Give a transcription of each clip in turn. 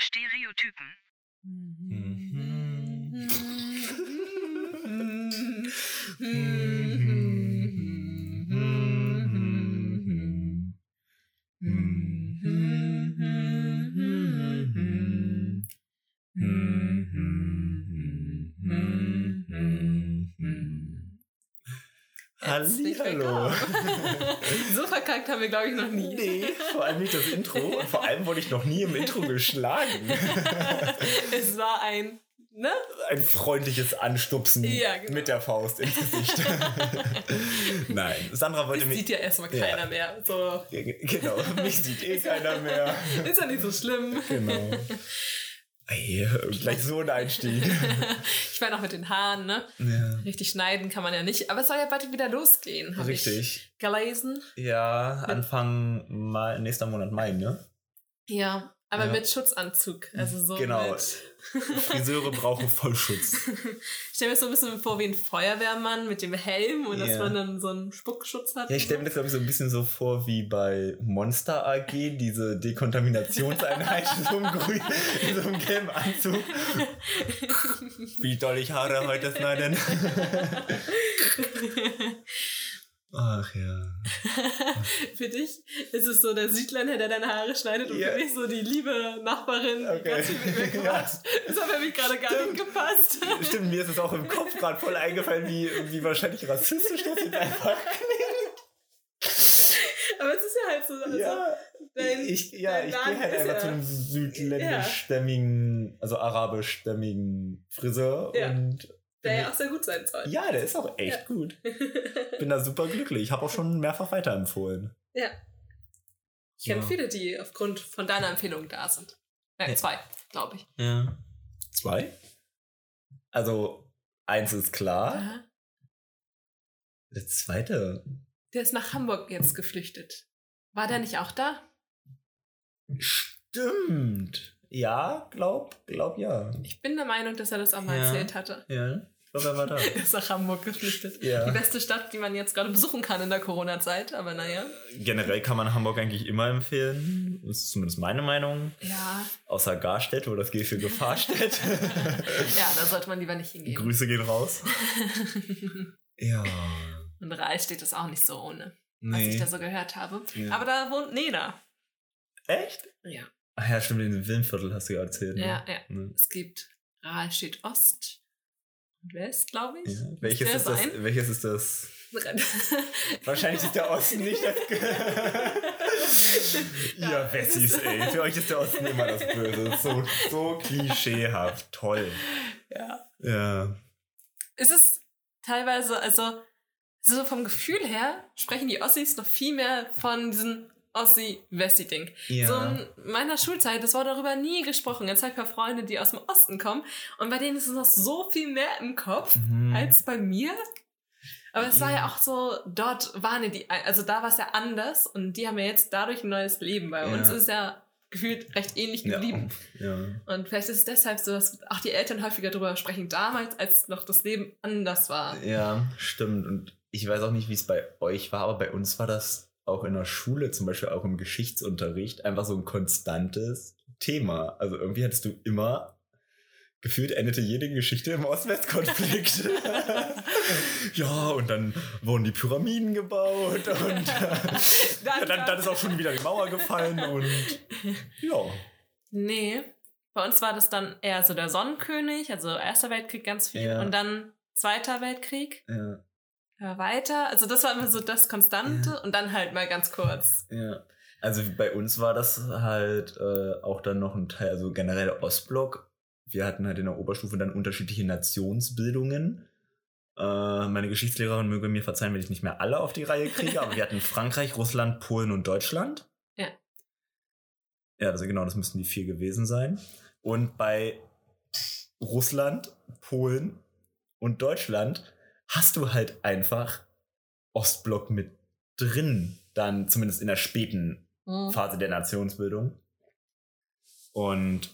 Stereotypen. Hallihallo. so verkackt haben wir, glaube ich, noch nie. Nee, vor allem nicht das Intro. Und vor allem wurde ich noch nie im Intro geschlagen. es war ein, ne? Ein freundliches Anstupsen Ja, genau. mit der Faust ins Gesicht. Nein, Sandra wollte mich. sieht ja erstmal Ja. keiner mehr. So, Genau, mich sieht eh keiner mehr. ist ja nicht so schlimm. Genau. Ey, gleich so ein Einstieg. Ich war noch mit den Haaren, ne? Ja. Richtig schneiden kann man ja nicht. Aber es soll ja bald wieder losgehen, ich Richtig. gelesen. Ja, Anfang Mai, nächster Monat Mai, ne? Ja, aber Ja. mit Schutzanzug. Also so Genau. mit. Friseure brauchen Vollschutz. Ich stelle mir so ein bisschen vor wie ein Feuerwehrmann mit dem Helm und Ja. dass man dann so einen Spuckschutz hat. Ja, ich stelle mir das, glaube ich, so ein bisschen so vor wie bei Monster AG, diese Dekontaminationseinheit in so einem, grün, in so einem gelben Anzug. Wie doll ich Haare heute schneiden. Ach ja. Für dich ist es so der Südländer, der deine Haare schneidet und Ja. für mich so die liebe Nachbarin, die Okay. ganz viel mit mir quatscht. Das hat für mich gerade gar nicht gepasst. Stimmt, mir ist es auch im Kopf gerade voll eingefallen, wie, wie wahrscheinlich rassistisch das jetzt einfach Aber es ist ja halt so, also Ja, dein, ich, ja, dein ich gehe halt ist einfach ja, zu einem südländischstämmigen, also arabischstämmigen Friseur Ja. und der ja auch sehr gut sein soll. ja, der ist auch echt Ja. gut. Bin da super glücklich. Ich habe auch schon mehrfach weiterempfohlen. Ja. Ich kenne Ja. viele, die aufgrund von deiner Empfehlung da sind. Nein, Ja. zwei, glaube ich. Ja. Zwei? Also, eins ist klar. Aha. Der zweite. Der ist nach Hamburg jetzt geflüchtet. War der nicht auch da? Stimmt. Ja, glaub, glaub ja. Ich bin der Meinung, dass er das auch mal Ja. erzählt hatte. Ja, ich glaube, er war da. Ist nach Hamburg geflüchtet. Ja. Die beste Stadt, die man jetzt gerade besuchen kann in der Corona-Zeit, aber naja. Generell kann man Hamburg eigentlich immer empfehlen. Das ist zumindest meine Meinung. Ja, Außer Garstedt, wo das G für Gefahr steht. ja, da sollte man lieber nicht hingehen. Grüße gehen raus. Ja. Und Rahl steht es auch nicht so ohne, was ich Nee. da so gehört habe. Ja. Aber da wohnt Nena. Echt? Ja. Ach ja, stimmt, in dem Wilmviertel hast du ja erzählt. Ne? Ja, ja. Ne? Es gibt Rahl steht Ost West, glaube ich. Ja. Welches, ist das, welches ist das? Wahrscheinlich ist der Osten nicht das. Ja, Ihr Wessis, ey. Für euch ist der Osten immer das Böse. So, so klischeehaft. Toll. ja. Ja. Es ist teilweise, also so vom Gefühl her sprechen die Ossis noch viel mehr von diesem Ossi-Wessi-Ding. Ja. So in meiner Schulzeit, das war darüber nie gesprochen. Jetzt habe ich paar Freunde, die aus dem Osten kommen und bei denen ist es noch so viel mehr im Kopf Mhm. als bei mir. Aber es war Ja. ja auch so, dort waren ja die, also da war es ja anders und die haben ja jetzt dadurch ein neues Leben. Bei Ja. uns ist es ja gefühlt recht ähnlich ja. geblieben. ja. Und vielleicht ist es deshalb so, dass auch die Eltern häufiger darüber sprechen, damals, als noch das Leben anders war. Ja, stimmt. Und ich weiß auch nicht, wie es bei euch war, aber bei uns war das auch in der Schule, zum Beispiel auch im Geschichtsunterricht, einfach so ein konstantes Thema. Also irgendwie hattest du immer gefühlt endete jede Geschichte im Ost-West-Konflikt. ja, und dann wurden die Pyramiden gebaut und ja, dann, dann ist auch schon wieder die Mauer gefallen und ja. Nee, bei uns war das dann eher so der Sonnenkönig, also Erster Weltkrieg ganz viel Ja. und dann Zweiter Weltkrieg. Ja, Ja, weiter. Also das war immer so das Konstante und dann halt mal ganz kurz. ja. Also bei uns war das halt äh, auch dann noch ein Teil, also generell der Ostblock. Wir hatten halt in der Oberstufe dann unterschiedliche Nationsbildungen. Äh, meine Geschichtslehrerin möge mir verzeihen, wenn ich nicht mehr alle auf die Reihe kriege, aber wir hatten Frankreich, Russland, Polen und Deutschland. Ja. Ja, also genau, das müssten die vier gewesen sein. Und bei Russland, Polen und Deutschland hast du halt einfach Ostblock mit drin, dann zumindest in der späten Mhm. Phase der Nationsbildung. Und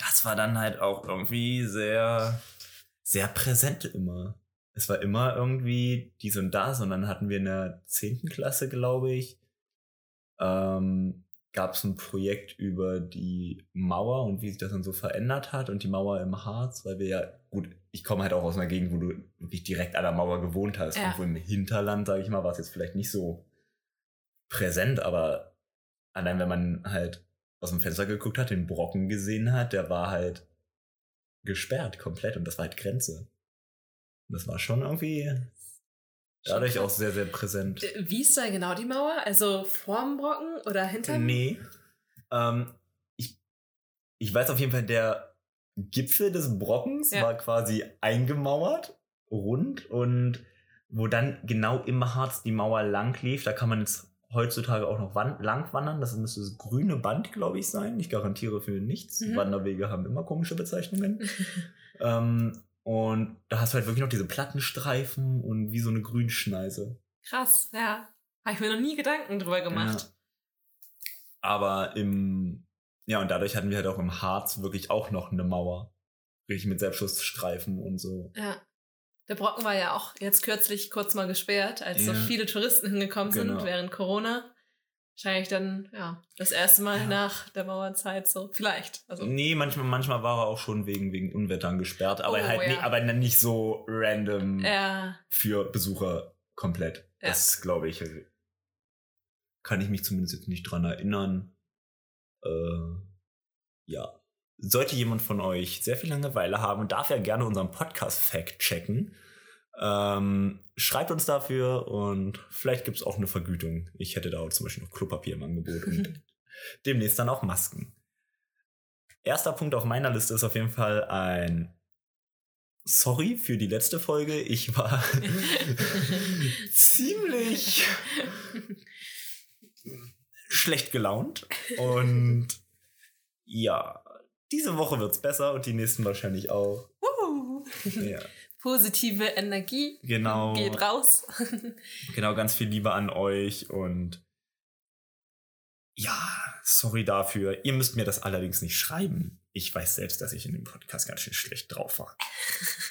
das war dann halt auch irgendwie sehr, sehr präsent immer. Es war immer irgendwie dies und das und dann hatten wir in der 10. Klasse, glaube ich, ähm, gab es ein Projekt über die Mauer und wie sich das dann so verändert hat und die Mauer im Harz, weil wir ja, gut, ich komme halt auch aus einer Gegend, wo du wirklich direkt an der Mauer gewohnt hast. Ja. Und wo im Hinterland, sage ich mal, war es jetzt vielleicht nicht so präsent, aber allein wenn man halt aus dem Fenster geguckt hat, den Brocken gesehen hat, der war halt gesperrt komplett und das war halt Grenze. Und das war schon irgendwie dadurch auch sehr, sehr präsent. Äh, Wie ist da genau die Mauer? Also vorm Brocken oder hinterm? Nee. Ähm, ich, ich weiß auf jeden Fall, der Gipfel des Brockens Ja. war quasi eingemauert, rund und wo dann genau im Harz die Mauer lang lief, da kann man jetzt heutzutage auch noch wan lang wandern. Das müsste das grüne Band, glaube ich, sein. Ich garantiere für nichts. Mhm. Wanderwege haben immer komische Bezeichnungen. ähm, und da hast du halt wirklich noch diese Plattenstreifen und wie so eine Grünschneise. Krass, ja. Habe ich mir noch nie Gedanken drüber gemacht. Aber im, ja, und dadurch hatten wir halt auch im Harz wirklich auch noch eine Mauer. Richtig mit Selbstschussstreifen und so. Ja. Der Brocken war ja auch jetzt kürzlich kurz mal gesperrt, als so Ja. viele Touristen hingekommen sind Genau. während Corona. Wahrscheinlich dann, ja, das erste Mal Ja. nach der Mauerzeit so. Vielleicht. Also, Nee, manchmal, manchmal war er auch schon wegen, wegen Unwettern gesperrt, aber Oh, halt ja. nie, aber nicht so random ja, für Besucher komplett. Ja. Das glaube ich, kann ich mich zumindest jetzt nicht dran erinnern. Äh, ja. Sollte jemand von euch sehr viel Langeweile haben und darf er gerne unseren Podcast fact checken, ähm, schreibt uns dafür und vielleicht gibt es auch eine Vergütung. Ich hätte da auch zum Beispiel noch Klopapier im Angebot und demnächst dann auch Masken. Erster Punkt auf meiner Liste ist auf jeden Fall ein Sorry für die letzte Folge. Ich war ziemlich schlecht gelaunt. Und ja, diese Woche wird's besser und die nächsten wahrscheinlich auch. Ja, positive Energie genau. geht raus. Genau, ganz viel Liebe an euch und ja, sorry dafür. Ihr müsst mir das allerdings nicht schreiben. Ich weiß selbst, dass ich in dem Podcast ganz schön schlecht drauf war.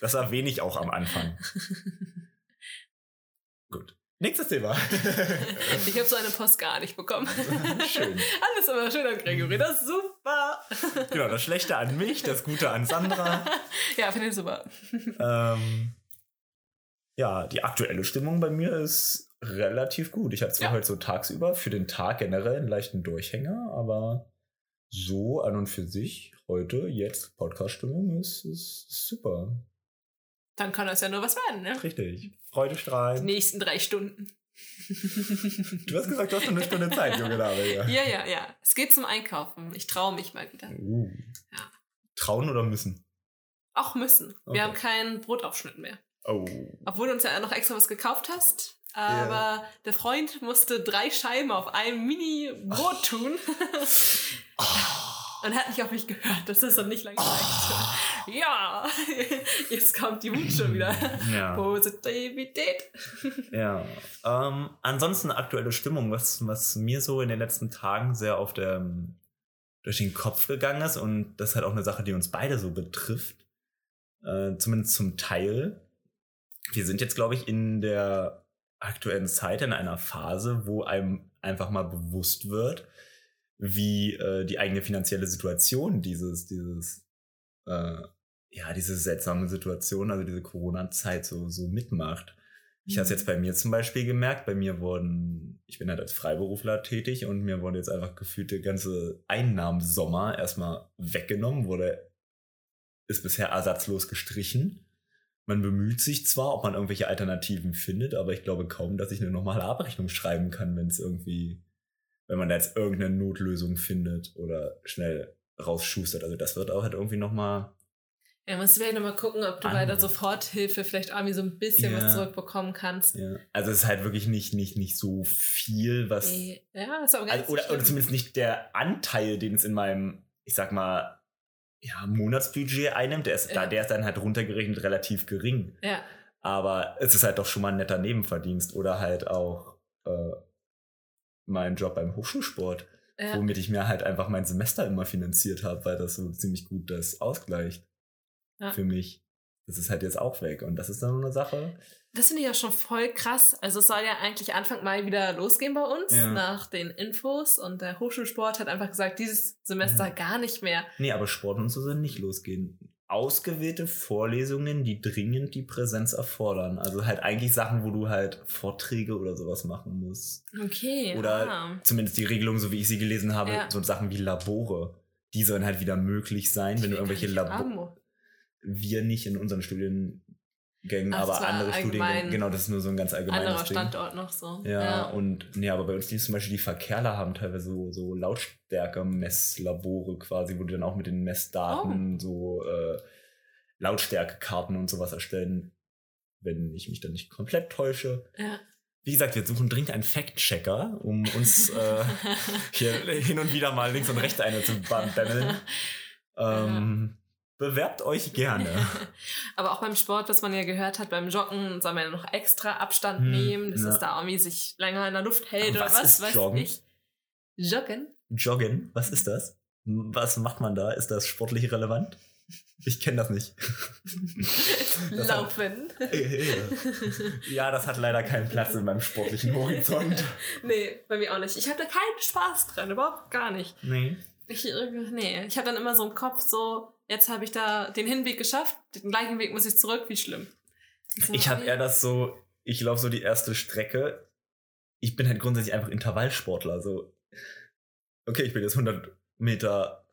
Das erwähne ich auch am Anfang. Gut. Nächstes Thema. ich habe so eine Post gar nicht bekommen. Schön. Alles immer schön an Gregory, das ist super. Genau, das Schlechte an mich, das Gute an Sandra. ja, finde ich super. Ähm, ja, die aktuelle Stimmung bei mir ist relativ gut. Ich hatte zwar Ja. heute so tagsüber für den Tag generell einen leichten Durchhänger, aber so an und für sich heute, jetzt Podcast-Stimmung ist, ist super. Dann kann das ja nur was werden, ne? Richtig. Freude Die strahlen. nächsten drei Stunden. Du hast gesagt, du hast noch eine Stunde Zeit, junge Dame. Ja. Ja, ja, ja. Es geht zum Einkaufen. Ich traue mich mal wieder. Uh. Ja. Trauen oder müssen? Auch müssen. Wir Okay. haben keinen Brotaufschnitt mehr. Oh. Obwohl du uns ja noch extra was gekauft hast. Aber der Freund musste drei Scheiben auf ein Mini-Brot tun. Und hat nicht auf mich gehört. Das ist dann nicht lange gereicht. Ja, jetzt kommt die Wut schon wieder. Ja. Positivität. Ja. Ähm, ansonsten aktuelle Stimmung, was, was mir so in den letzten Tagen sehr auf der, durch den Kopf gegangen ist und das ist halt auch eine Sache, die uns beide so betrifft. Äh, zumindest zum Teil. Wir sind jetzt, glaube ich, in der aktuellen Zeit in einer Phase, wo einem einfach mal bewusst wird, wie äh, die eigene finanzielle Situation dieses, dieses, äh, ja, diese seltsame Situation, also diese Corona-Zeit so, so mitmacht. Ich habe es jetzt bei mir zum Beispiel gemerkt. Bei mir wurden, ich bin halt als Freiberufler tätig und mir wurde jetzt einfach gefühlt der ganze Einnahmensommer erstmal weggenommen, wurde, ist bisher ersatzlos gestrichen. Man bemüht sich zwar, ob man irgendwelche Alternativen findet, aber ich glaube kaum, dass ich eine normale Abrechnung schreiben kann, wenn es irgendwie, wenn man da jetzt irgendeine Notlösung findet oder schnell rausschustert. Also das wird auch halt irgendwie nochmal Ja, musst du vielleicht nochmal gucken, ob du bei der Soforthilfe vielleicht irgendwie so ein bisschen Ja. was zurückbekommen kannst. Ja. Also es ist halt wirklich nicht, nicht, nicht so viel, was. Ja, ist aber gar Also, oder, oder zumindest nicht der Anteil, den es in meinem, ich sag mal, ja, Monatsbudget einnimmt. Der ist, da, Ja. der ist dann halt runtergerechnet relativ gering. Ja, Aber es ist halt doch schon mal ein netter Nebenverdienst. Oder halt auch äh, mein Job beim Hochschulsport, ja. womit ich mir halt einfach mein Semester immer finanziert habe, weil das so ziemlich gut das ausgleicht Ja. für mich. das ist halt jetzt auch weg. Und das ist dann eine Sache. Das finde ich ja schon voll krass. Also es soll ja eigentlich Anfang Mai wieder losgehen bei uns Ja. nach den Infos und der Hochschulsport hat einfach gesagt, dieses Semester Mhm. gar nicht mehr. Nee, aber Sport und so soll nicht losgehen. Ausgewählte Vorlesungen, die dringend die Präsenz erfordern. Also halt eigentlich Sachen, wo du halt Vorträge oder sowas machen musst. Okay. Oder ah. zumindest die Regelung, so wie ich sie gelesen habe, Ja. so Sachen wie Labore. Die sollen halt wieder möglich sein, wenn du irgendwelche Labore. Wir nicht in unseren Studiengängen, Ach, aber andere. Studiengänge. Genau, das ist nur so ein ganz allgemeines Anderer Ding. Standort noch so. Ja, und nee, aber bei uns die zum Beispiel die Verkehrler haben teilweise so, so Lautstärke-Messlabore quasi, wo die dann auch mit den Messdaten Oh. so äh, Lautstärkekarten und sowas erstellen, wenn ich mich dann nicht komplett täusche. ja. Wie gesagt, wir suchen dringend einen Fact-Checker, um uns äh, hier hin und wieder mal links und rechts eine zu bammeln. Ähm, Bewerbt euch gerne. Aber auch beim Sport, was man ja gehört hat, beim Joggen soll man ja noch extra Abstand Hm, nehmen, dass ja. es da irgendwie sich länger in der Luft hält Aber oder was was, ist weiß Joggen? ich. Joggen? Joggen, was ist das? Was macht man da? Ist das sportlich relevant? Ich kenne das nicht. Das hat- Laufen. ja, das hat leider keinen Platz in meinem sportlichen Horizont. nee, bei mir auch nicht. Ich habe da keinen Spaß dran, überhaupt gar nicht. Nee. Ich, nee, ich habe dann immer so im Kopf so, jetzt habe ich da den Hinweg geschafft, den gleichen Weg muss ich zurück, wie schlimm. So, Ich habe eher das so, ich laufe so die erste Strecke. Ich bin halt grundsätzlich einfach Intervallsportler. So, okay, ich bin jetzt 100 Meter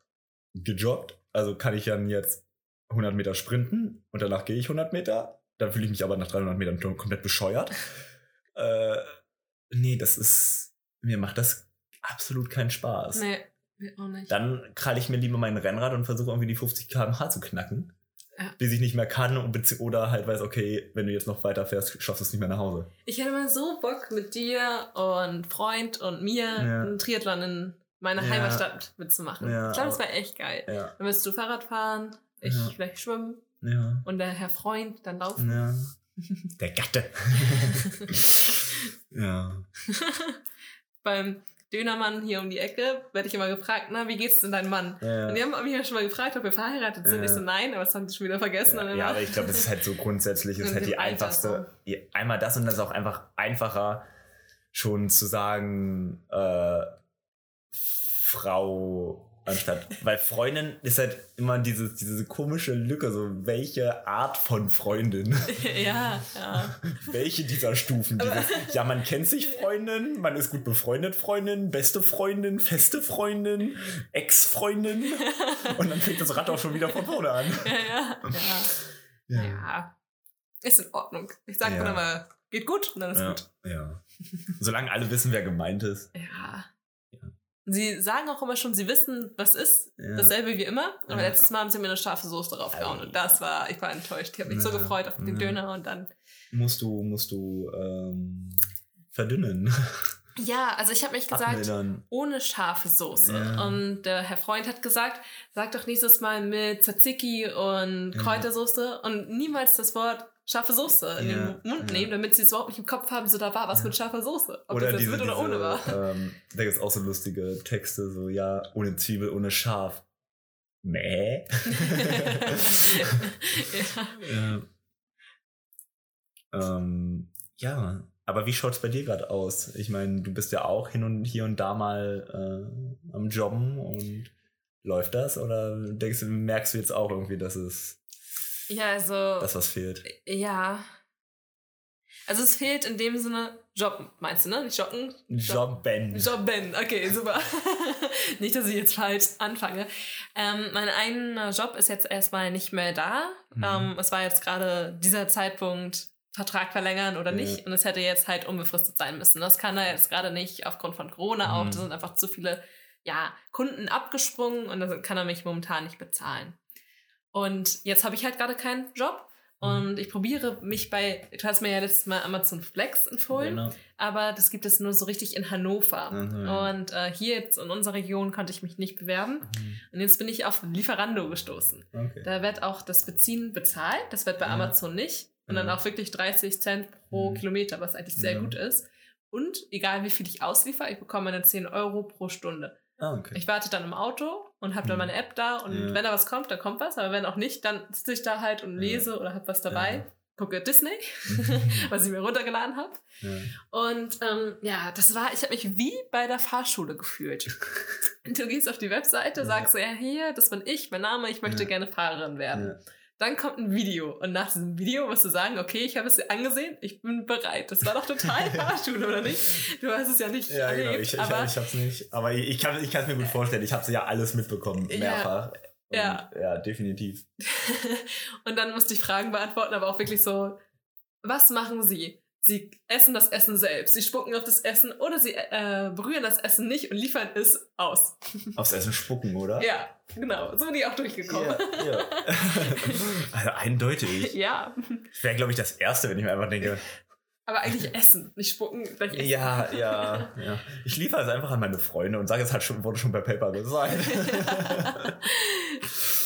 gejoggt, also kann ich dann jetzt 100 Meter sprinten und danach gehe ich 100 Meter. Dann fühle ich mich aber nach 300 Metern komplett bescheuert. äh, nee, das ist, mir macht das absolut keinen Spaß. Nee, auch nicht. Dann kralle ich mir lieber mein Rennrad und versuche irgendwie die 50 km/h zu knacken. Ja. Bis ich nicht mehr kann und oder halt weiß, okay, wenn du jetzt noch weiter fährst, schaffst du es nicht mehr nach Hause. Ich hätte mal so Bock mit dir und Freund und mir Ja. einen Triathlon in meiner Ja. Heimatstadt mitzumachen. Ja, ich glaube, das wäre echt geil. Ja, Dann wirst du Fahrrad fahren, ich Ja. vielleicht schwimmen ja, und der Herr Freund dann laufen. ja. Der Gatte. ja. Beim Dönermann hier um die Ecke werde ich immer gefragt, na, wie geht's denn deinem Mann? Ja. Und die haben mich ja schon mal gefragt, ob wir verheiratet sind. Ja. Ich so, nein, aber das haben sie schon wieder vergessen. Ja, ja, aber ich glaube, es ist halt so grundsätzlich, es ist halt die einfachste, die, einmal das und das ist auch einfach einfacher, schon zu sagen, äh, Frau anstatt, weil Freundin ist halt immer diese, diese komische Lücke, so welche Art von Freundin, ja, ja. welche dieser Stufen, dieses, ja, man kennt sich Freundin, man ist gut befreundet Freundin, beste Freundin, feste Freundin, Ex-Freundin und dann fängt das Rad auch schon wieder von vorne an. ja, ja, ja. Ja. Ist in Ordnung. Ich sag Ja. dann immer, geht gut und dann ist gut. ja. Solange alle wissen, wer gemeint ist. Ja. Sie sagen auch immer schon, sie wissen, was ist. Ja. Dasselbe wie immer. Aber Ja. letztes Mal haben sie mir eine scharfe Soße draufgehauen. Und das war, ich war enttäuscht. Ich habe mich so Ja. gefreut auf den. Döner und dann. Musst du, musst du ähm, verdünnen. Ja, also ich habe mich gesagt, Abmildern. ohne scharfe Soße. Ja. Und der Herr Freund hat gesagt, sag doch nächstes Mal mit Tzatziki und. Kräutersoße und niemals das Wort scharfe Soße in Ja, den Mund ja. nehmen, damit sie es überhaupt nicht im Kopf haben, so da war was Ja. mit scharfer Soße. Ob Oder das diese, mit oder ohne war. ähm, da gibt es auch so lustige Texte, so ja, ohne Zwiebel, ohne Schaf. Mäh. ja. ja. Ähm, ja, aber wie schaut's bei dir gerade aus? Ich meine, du bist ja auch hin und hier und da mal äh, am Jobben und läuft das? Oder denkst du, merkst du jetzt auch irgendwie, dass es ja, also. das was fehlt? Ja. Also es fehlt in dem Sinne Job, meinst du, ne? Nicht Joggen? Jobben. Jobben, okay, super. nicht, dass ich jetzt falsch anfange. Ähm, mein eigener Job ist jetzt erstmal nicht mehr da. Mhm. Ähm, es war jetzt gerade dieser Zeitpunkt, Vertrag verlängern oder Ja. nicht. Und es hätte jetzt halt unbefristet sein müssen. Das kann er jetzt gerade nicht aufgrund von Corona auch. Mhm. Da sind einfach zu viele ja, Kunden abgesprungen und das kann er mich momentan nicht bezahlen. Und jetzt habe ich halt gerade keinen Job. Mhm. Und ich probiere mich bei, du hast mir ja letztes Mal Amazon Flex empfohlen, Genau. aber das gibt es nur so richtig in Hannover. Mhm. Und äh, hier jetzt in unserer Region konnte ich mich nicht bewerben. Und jetzt bin ich auf Lieferando gestoßen. Okay. Da wird auch das Beziehen bezahlt. Das wird bei Ja. Amazon nicht. Und dann Ja. auch wirklich 30 Cent pro Mhm. Kilometer, was eigentlich sehr Ja. gut ist. Und egal wie viel ich ausliefer, ich bekomme meine 10 Euro pro Stunde. Ah, okay. Ich warte dann im Auto und habe dann Mhm. meine App da und Ja. wenn da was kommt, dann kommt was, aber wenn auch nicht, dann sitze ich da halt und Ja. lese oder habe was dabei. Ja. Gucke Disney, was ich mir runtergeladen habe. Ja. Und ähm, ja, das war, ich habe mich wie bei der Fahrschule gefühlt. Du gehst auf die Webseite, Ja. sagst, ja, hier, das bin ich, mein Name, ich möchte Ja. gerne Fahrerin werden. Ja. Dann kommt ein Video und nach diesem Video musst du sagen, okay, ich habe es dir angesehen, ich bin bereit. Das war doch total Fahrschule, oder nicht? Du hast es ja nicht Ja, genau. erlebt, Ich, ich, aber ich hab's nicht. Aber ich, ich kann es ich mir gut vorstellen. Ich hab's ja alles mitbekommen, Ja. mehrfach. Und Ja. ja, definitiv. und dann musste ich Fragen beantworten, aber auch wirklich so, was machen sie? Sie essen das Essen selbst, sie spucken auf das Essen oder sie äh, berühren das Essen nicht und liefern es aus. Aufs Essen spucken, oder? Ja, genau, so bin ich auch durchgekommen. Ja, ja. also eindeutig. Ja, Wäre, glaube ich, das Erste, wenn ich mir einfach denke, aber eigentlich essen, nicht spucken, gleich essen. ja, ja, ja. Ich liefere es einfach an meine Freunde und sage, es hat schon, wurde schon per Paper gesagt.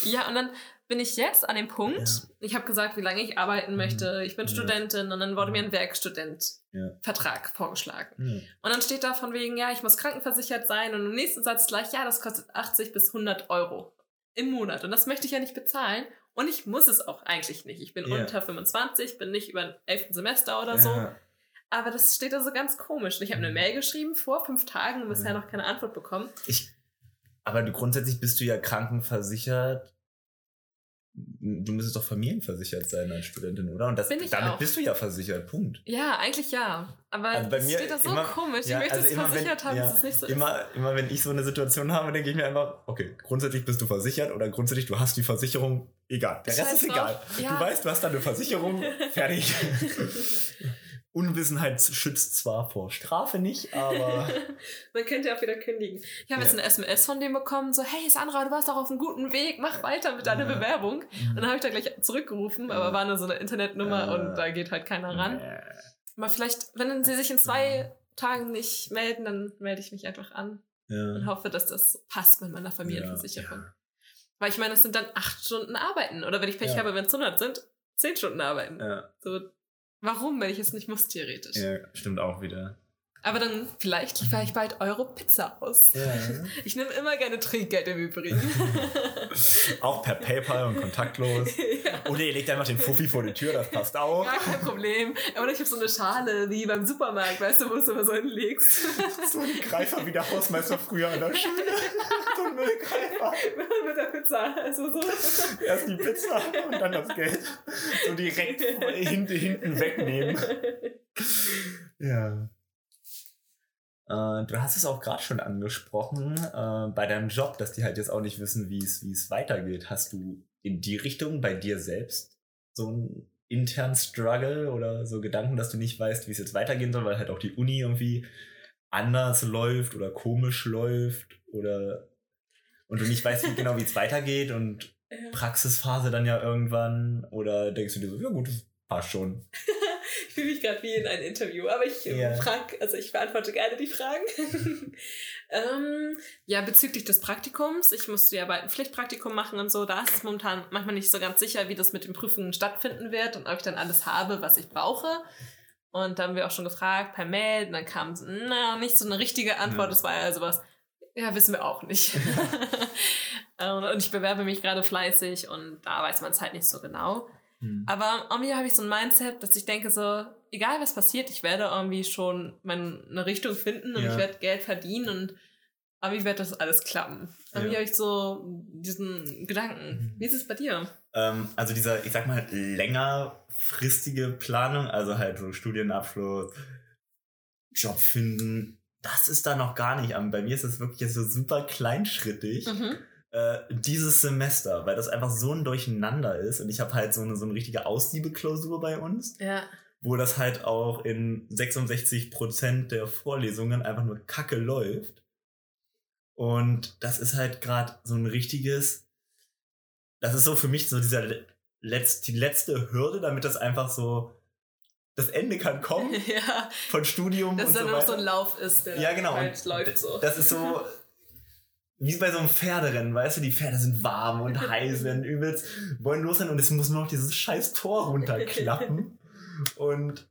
Ja, und dann bin ich jetzt an dem Punkt, Ja. ich habe gesagt, wie lange ich arbeiten möchte, ich bin Ja. Studentin und dann wurde mir ein Werkstudent-Vertrag Ja. vorgeschlagen. Und dann steht da von wegen, ja, ich muss krankenversichert sein und im nächsten Satz gleich, ja, das kostet 80 bis 100 Euro im Monat und das möchte ich ja nicht bezahlen und ich muss es auch eigentlich nicht. Ich bin unter 25, bin nicht über ein 11. Semester oder so, aber das steht da so ganz komisch. Und ich habe eine Mhm. Mail geschrieben vor fünf Tagen und bisher noch keine Antwort bekommen. Ich, aber du, grundsätzlich bist du ja krankenversichert. Du müsstest doch familienversichert sein als Studentin, oder? Und das, Bin ich damit auch. bist du ja versichert, Punkt. Ja, eigentlich ja. Aber Also bei mir steht da so immer- komisch. ja, ich möchte also es immer wenn- versichert haben, ja, dass es nicht so ist. Immer, immer wenn ich so eine Situation habe, denke ich mir einfach, okay, grundsätzlich bist du versichert oder grundsätzlich du hast die Versicherung, egal. Der Rest ist egal. Ja. Du weißt, du hast da eine Versicherung, fertig. Unwissenheit schützt zwar vor Strafe nicht, aber Man könnte ja auch wieder kündigen. Ich habe Ja. jetzt eine SMS von dem bekommen, so, hey Sandra, du warst doch auf einem guten Weg, mach weiter mit deiner Ja. Bewerbung. Und dann habe ich da gleich zurückgerufen, aber Ja. war nur so eine Internetnummer und da geht halt keiner ran. Aber vielleicht, wenn sie sich in zwei Tagen nicht melden, dann melde ich mich einfach an und hoffe, dass das passt mit meiner Familienversicherung. Weil ich meine, das sind dann acht Stunden Arbeiten. Oder wenn ich Pech habe, wenn es 100 sind, zehn Stunden Arbeiten. So, warum, wenn ich es nicht muss, theoretisch? ja, stimmt auch wieder. Aber dann, vielleicht liefere ich bald Euro Pizza aus. Ja. Ich nehme immer gerne Trinkgeld im Übrigen. auch per PayPal und kontaktlos. ja, Oder ihr legt einfach den Fuffi vor die Tür, das passt auch. gar kein Problem. Aber ich habe so eine Schale wie beim Supermarkt, weißt du, wo du immer so hinlegst. So ein Greifer wie der Hausmeister früher an der Schule. So ein Müllgreifer. Mit der Pizza. Also so. Erst die Pizza und dann das Geld. So direkt hinten, hinten wegnehmen. Ja. Äh, du hast es auch gerade schon angesprochen, äh, bei deinem Job, dass die halt jetzt auch nicht wissen, wie es wie es weitergeht. Hast du in die Richtung bei dir selbst so einen internen Struggle oder so Gedanken, dass du nicht weißt, wie es jetzt weitergehen soll, weil halt auch die Uni irgendwie anders läuft oder komisch läuft oder und du nicht weißt wie genau, wie es weitergeht und. Praxisphase dann ja irgendwann oder denkst du dir so, ja gut, das passt schon. Ich fühle mich gerade wie in einem Interview, aber ich äh, Ja. frag, also ich beantworte gerne die Fragen. ähm, ja, bezüglich des Praktikums, ich musste ja bald ein Pflichtpraktikum machen und so, da ist es momentan manchmal nicht so ganz sicher, wie das mit den Prüfungen stattfinden wird und ob ich dann alles habe, was ich brauche. Und da haben wir auch schon gefragt per Mail, und dann kam na, nicht so eine richtige Antwort, Ja. das war ja sowas, ja, wissen wir auch nicht. und und ich bewerbe mich gerade fleißig und da weiß man es halt nicht so genau. Hm. Aber irgendwie habe ich so ein Mindset, dass ich denke so, egal was passiert, ich werde irgendwie schon meine Richtung finden und Ja. ich werde Geld verdienen und irgendwie wird das alles klappen. Irgendwie Ja. habe ich so diesen Gedanken. Mhm. Wie ist es bei dir? Ähm, also dieser, ich sag mal, längerfristige Planung, also halt so Studienabschluss, Job finden, das ist da noch gar nicht an. Bei mir ist es wirklich jetzt so super kleinschrittig. Mhm. Äh, dieses Semester, weil das einfach so ein Durcheinander ist und ich habe halt so eine, so eine richtige Ausliebeklausur bei uns, Ja. wo das halt auch in 66% der Vorlesungen einfach nur kacke läuft. Und das ist halt gerade so ein richtiges, das ist so für mich so dieser letzt, die letzte Hürde, damit das einfach so, das Ende kann kommen ja, von Studium dass und dann so noch weiter. so ein Lauf ist, der Ja, genau. halt läuft so. Das ist so wie bei so einem Pferderennen, weißt du, die Pferde sind warm und heiß, werden übelst, wollen los sein und es muss nur noch dieses scheiß Tor runterklappen. und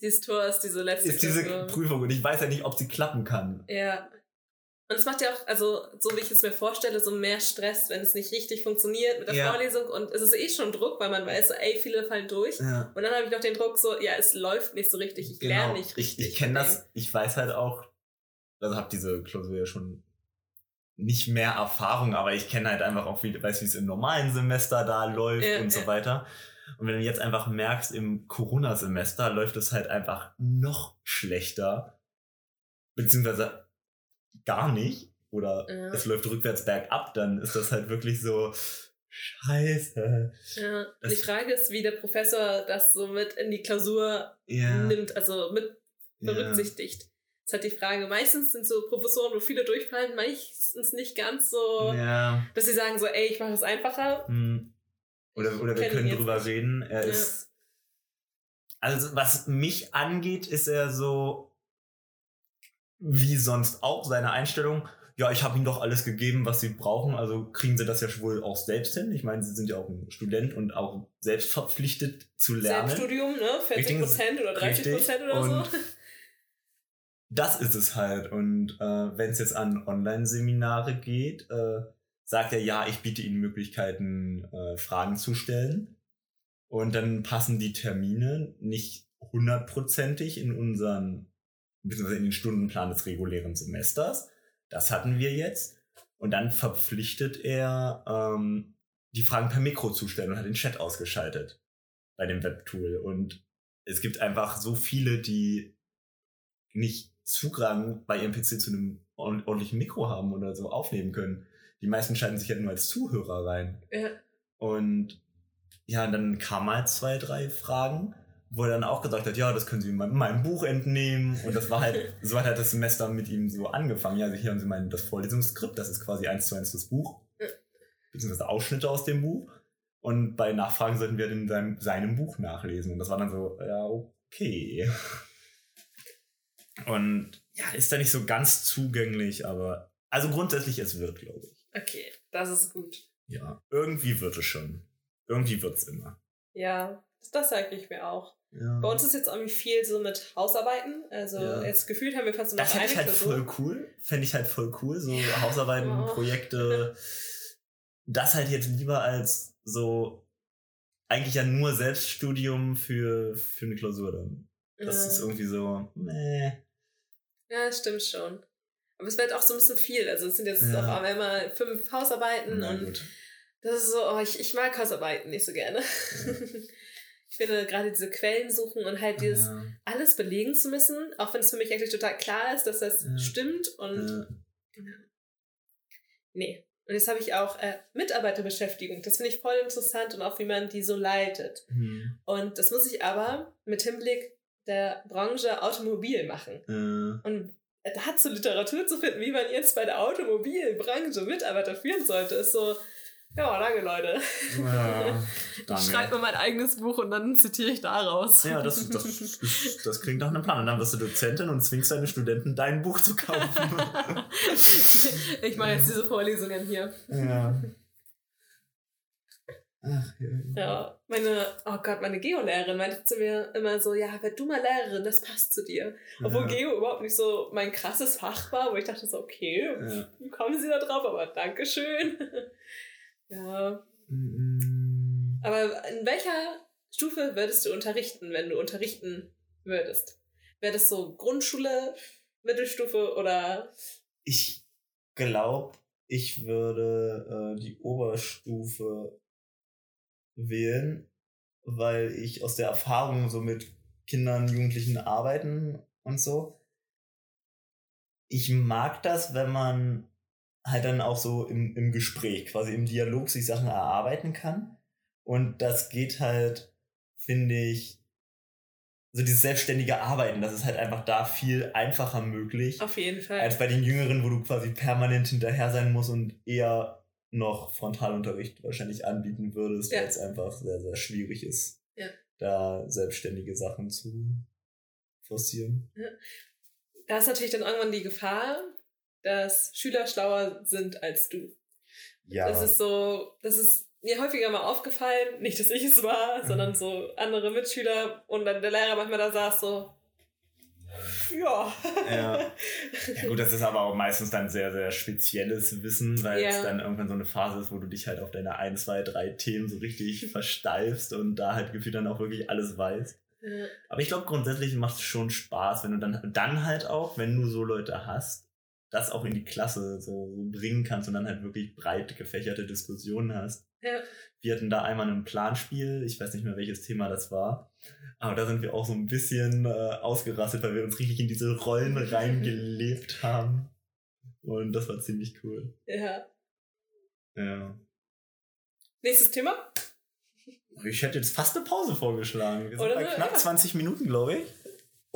Dieses Tor ist diese letzte ist diese. Prüfung und ich weiß ja nicht, ob sie klappen kann. Ja. Und es macht ja auch, also so wie ich es mir vorstelle, so mehr Stress, wenn es nicht richtig funktioniert mit der Ja. Vorlesung. Und es ist eh schon Druck, weil man weiß, so, ey, viele fallen durch. Ja. Und dann habe ich noch den Druck, so, ja, es läuft nicht so richtig, ich lerne nicht richtig. Genau. Ich, ich kenne das, ich weiß halt auch, also habe diese Klausur ja schon nicht mehr Erfahrung, aber ich kenne halt einfach auch, wie, weiß, wie es im normalen Semester da läuft Ja, und so ja. weiter. Und wenn du jetzt einfach merkst, im Corona-Semester läuft es halt einfach noch schlechter, beziehungsweise gar nicht, oder Ja. es läuft rückwärts bergab, dann ist das halt wirklich so, scheiße. Ja, Das- die Frage ist, wie der Professor das so mit in die Klausur Ja, nimmt, also mit berücksichtigt. Das ist halt die Frage. Meistens sind so Professoren, wo viele durchfallen, meistens nicht ganz so, Ja. dass sie sagen so, ey, ich mache es einfacher. Hm. Oder, oder wir können drüber nicht. reden. Er Ja. ist. Also, was mich angeht, ist er so wie sonst auch seine Einstellung. Ja, ich habe ihnen doch alles gegeben, was sie brauchen, also kriegen sie das ja wohl auch selbst hin. Ich meine, sie sind ja auch ein Student und auch selbst verpflichtet zu lernen. Selbststudium, ne? 40 Richtig, Prozent oder 30 Prozent oder so. Das ist es halt. Und äh, wenn es jetzt an Online-Seminare geht, äh, sagt er, ja, ich biete Ihnen Möglichkeiten, äh, Fragen zu stellen. Und dann passen die Termine nicht hundertprozentig in unseren, beziehungsweise in den Stundenplan des regulären Semesters. Das hatten wir jetzt. Und dann verpflichtet er, ähm, die Fragen per Mikro zu stellen und hat den Chat ausgeschaltet bei dem Webtool. Und es gibt einfach so viele, die nicht Zugang bei ihrem PC zu einem ord- ordentlichen Mikro haben oder so aufnehmen können. Die meisten schalten sich ja nur als Zuhörer rein. Ja. Und ja, dann kamen halt zwei, drei Fragen, wo er dann auch gesagt hat, ja, das können Sie in meinem, meinem Buch entnehmen. Und das war halt, so hat halt das Semester mit ihm so angefangen. Ja, also hier haben Sie mein, das Vorlesungsskript, das ist quasi eins zu eins das Buch. Ja. Beziehungsweise Ausschnitte aus dem Buch. Und bei Nachfragen sollten wir in seinem, seinem Buch nachlesen. Und das war dann so, ja, okay. Und ja, ist da nicht so ganz zugänglich, aber also grundsätzlich es wird, glaube ich. Okay, das ist gut. Ja, irgendwie wird es schon. Irgendwie wird es immer. Ja, das, sage ich mir auch. Ja. Bei uns ist jetzt irgendwie viel so mit Hausarbeiten. Also Ja. jetzt gefühlt haben wir fast nur das fände ich halt voll cool. Fände ich halt voll cool. So Hausarbeiten, Oh. Projekte. Das halt jetzt lieber als so eigentlich ja nur Selbststudium für, für eine Klausur dann. Das Ja. ist irgendwie so, meh. Ja, stimmt schon. Aber es wird auch so ein bisschen viel. Also es sind jetzt Ja. auf einmal immer fünf Hausarbeiten Na und gut. das ist so, oh, ich, ich mag Hausarbeiten nicht so gerne. ich finde gerade diese Quellen suchen und halt dieses Ja, alles belegen zu müssen, auch wenn es für mich eigentlich total klar ist, dass das Ja. stimmt und ja. nee. Und jetzt habe ich auch äh, Mitarbeiterbeschäftigung. Das finde ich voll interessant und auch wie man die so leitet. Hm. Und das muss ich aber mit Hinblick der Branche Automobil machen. Äh, Und dazu Literatur zu finden, wie man jetzt bei der Automobilbranche Mitarbeiter führen sollte, ist so, ja, danke Leute. ja, Ich danke. schreibe mir mein eigenes Buch und dann zitiere ich daraus. Ja, das, das, ist, das klingt nach einem Plan. Und dann wirst du Dozentin und zwingst deine Studenten, dein Buch zu kaufen. ich mache jetzt diese Vorlesungen hier. ja. Ach, ja. Ja, meine, oh Gott, meine Geo-Lehrerin meinte zu mir immer so, ja, werd du mal Lehrerin, das passt zu dir. Obwohl ja. Geo überhaupt nicht so mein krasses Fach war, wo ich dachte so, okay, Ja. wie kommen Sie da drauf, aber Dankeschön. ja, aber in welcher Stufe würdest du unterrichten, wenn du unterrichten würdest? Wäre das so Grundschule, Mittelstufe oder Ich glaube, ich würde äh, die Oberstufe wählen, weil ich aus der Erfahrung so mit Kindern, Jugendlichen arbeiten und so, ich mag das, wenn man halt dann auch so im, im Gespräch, quasi im Dialog sich Sachen erarbeiten kann. Und das geht halt, finde ich, so dieses selbstständige Arbeiten, das ist halt einfach da viel einfacher möglich auf jeden Fall? als bei den Jüngeren, wo du quasi permanent hinterher sein musst und eher noch Frontalunterricht wahrscheinlich anbieten würdest, Ja. weil es einfach sehr, sehr schwierig ist, Ja. da selbstständige Sachen zu forcieren. da ist natürlich dann irgendwann die Gefahr, dass Schüler schlauer sind als du. Ja, Das ist so, das ist mir häufiger mal aufgefallen, nicht, dass ich es war, Mhm. sondern so andere Mitschüler und dann der Lehrer manchmal da saß so, Ja. Ja. ja. Gut, das ist aber auch meistens dann sehr, sehr spezielles Wissen, weil Ja. es dann irgendwann so eine Phase ist, wo du dich halt auf deine ein, zwei, drei Themen so richtig versteifst und da halt gefühlt dann auch wirklich alles weißt. Ja. Aber ich glaube, grundsätzlich macht es schon Spaß, wenn du dann, dann halt auch, wenn du so Leute hast, das auch in die Klasse so, so bringen kannst und dann halt wirklich breit gefächerte Diskussionen hast. Ja. Wir hatten da einmal ein Planspiel, ich weiß nicht mehr, welches Thema das war, aber da sind wir auch so ein bisschen äh, ausgerastet, weil wir uns richtig in diese Rollen reingelebt haben. Und das war ziemlich cool. ja. Ja. Nächstes Thema? Ich hätte jetzt fast eine Pause vorgeschlagen. Wir sind Oder bei knapp ja. 20 Minuten, glaube ich.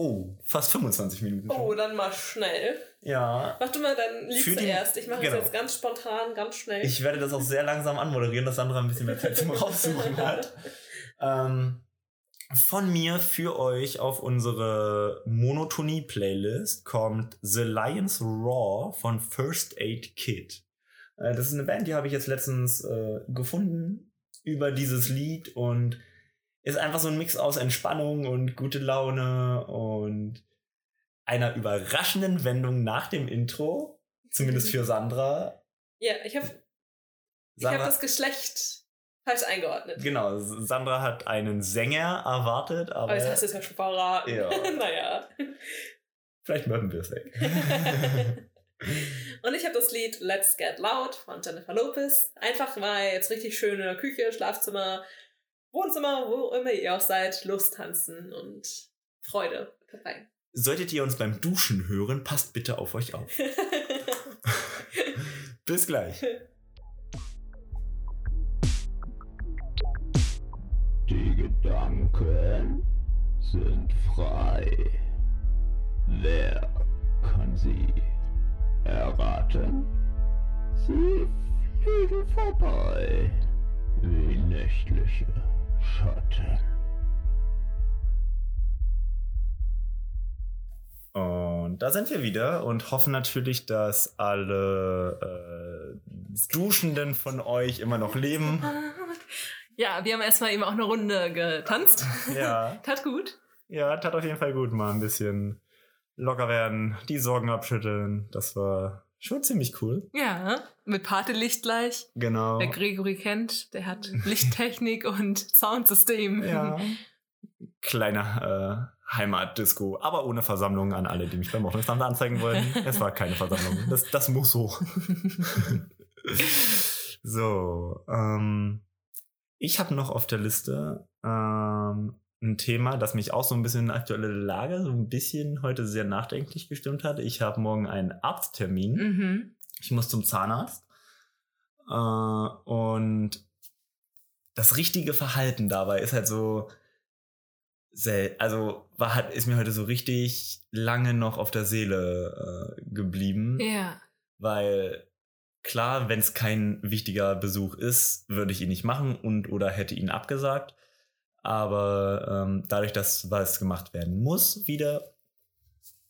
Oh, fast 25 Minuten. schon. Oh, dann mal schnell. Ja. Mach du mal dein Lied zuerst. Ich mache genau. es jetzt ganz spontan, ganz schnell. Ich werde das auch sehr langsam anmoderieren, dass Sandra ein bisschen mehr Zeit zum Raussuchen hat. Ähm, von mir für euch auf unsere Monotonie-Playlist kommt The Lions Raw von First Aid Kit. Äh, das ist eine Band, die habe ich jetzt letztens äh, gefunden über dieses Lied und ist einfach so ein Mix aus Entspannung und gute Laune und einer überraschenden Wendung nach dem Intro, zumindest für Sandra. Ja, ich habe ich hab das Geschlecht falsch eingeordnet. Genau, Sandra hat einen Sänger erwartet, aber Aber jetzt hast du es ja schon verraten. Ja. naja. vielleicht mögen wir es weg. Und ich habe das Lied Let's Get Loud von Jennifer Lopez. Einfach mal jetzt richtig schön in der Küche, Schlafzimmer, Wohnzimmer, wo immer ihr auch seid, lostanzen und Freude dabei. Solltet ihr uns beim Duschen hören, passt bitte auf euch auf. Bis gleich. Die Gedanken sind frei. Wer kann sie erraten? Sie fliegen vorbei wie nächtliche Schatten. Und da sind wir wieder und hoffen natürlich, dass alle äh, Duschenden von euch immer noch leben. ja, wir haben erstmal eben auch eine Runde getanzt. Ja, Tat gut. ja, tat auf jeden Fall gut, mal ein bisschen locker werden, die Sorgen abschütteln. Das war schon ziemlich cool. Ja, mit Partelicht gleich. Genau. Wer Gregory kennt, der hat Lichttechnik und Soundsystem. Ja. Kleine äh, Heimatdisco, aber ohne Versammlung an alle, die mich beim Wochenende anzeigen wollen. Es war keine Versammlung. Das, das muss so. so, ähm, ich habe noch auf der Liste ähm, ein Thema, das mich auch so ein bisschen in aktuelle Lage, so ein bisschen heute sehr nachdenklich gestimmt hat. Ich habe morgen einen Arzttermin. mhm. Ich muss zum Zahnarzt. Äh, und das richtige Verhalten dabei ist halt so, also war, hat, ist mir heute so richtig lange noch auf der Seele äh, geblieben. Ja. Weil klar, wenn es kein wichtiger Besuch ist, würde ich ihn nicht machen und oder hätte ihn abgesagt. Aber ähm, dadurch, dass was gemacht werden muss, wieder,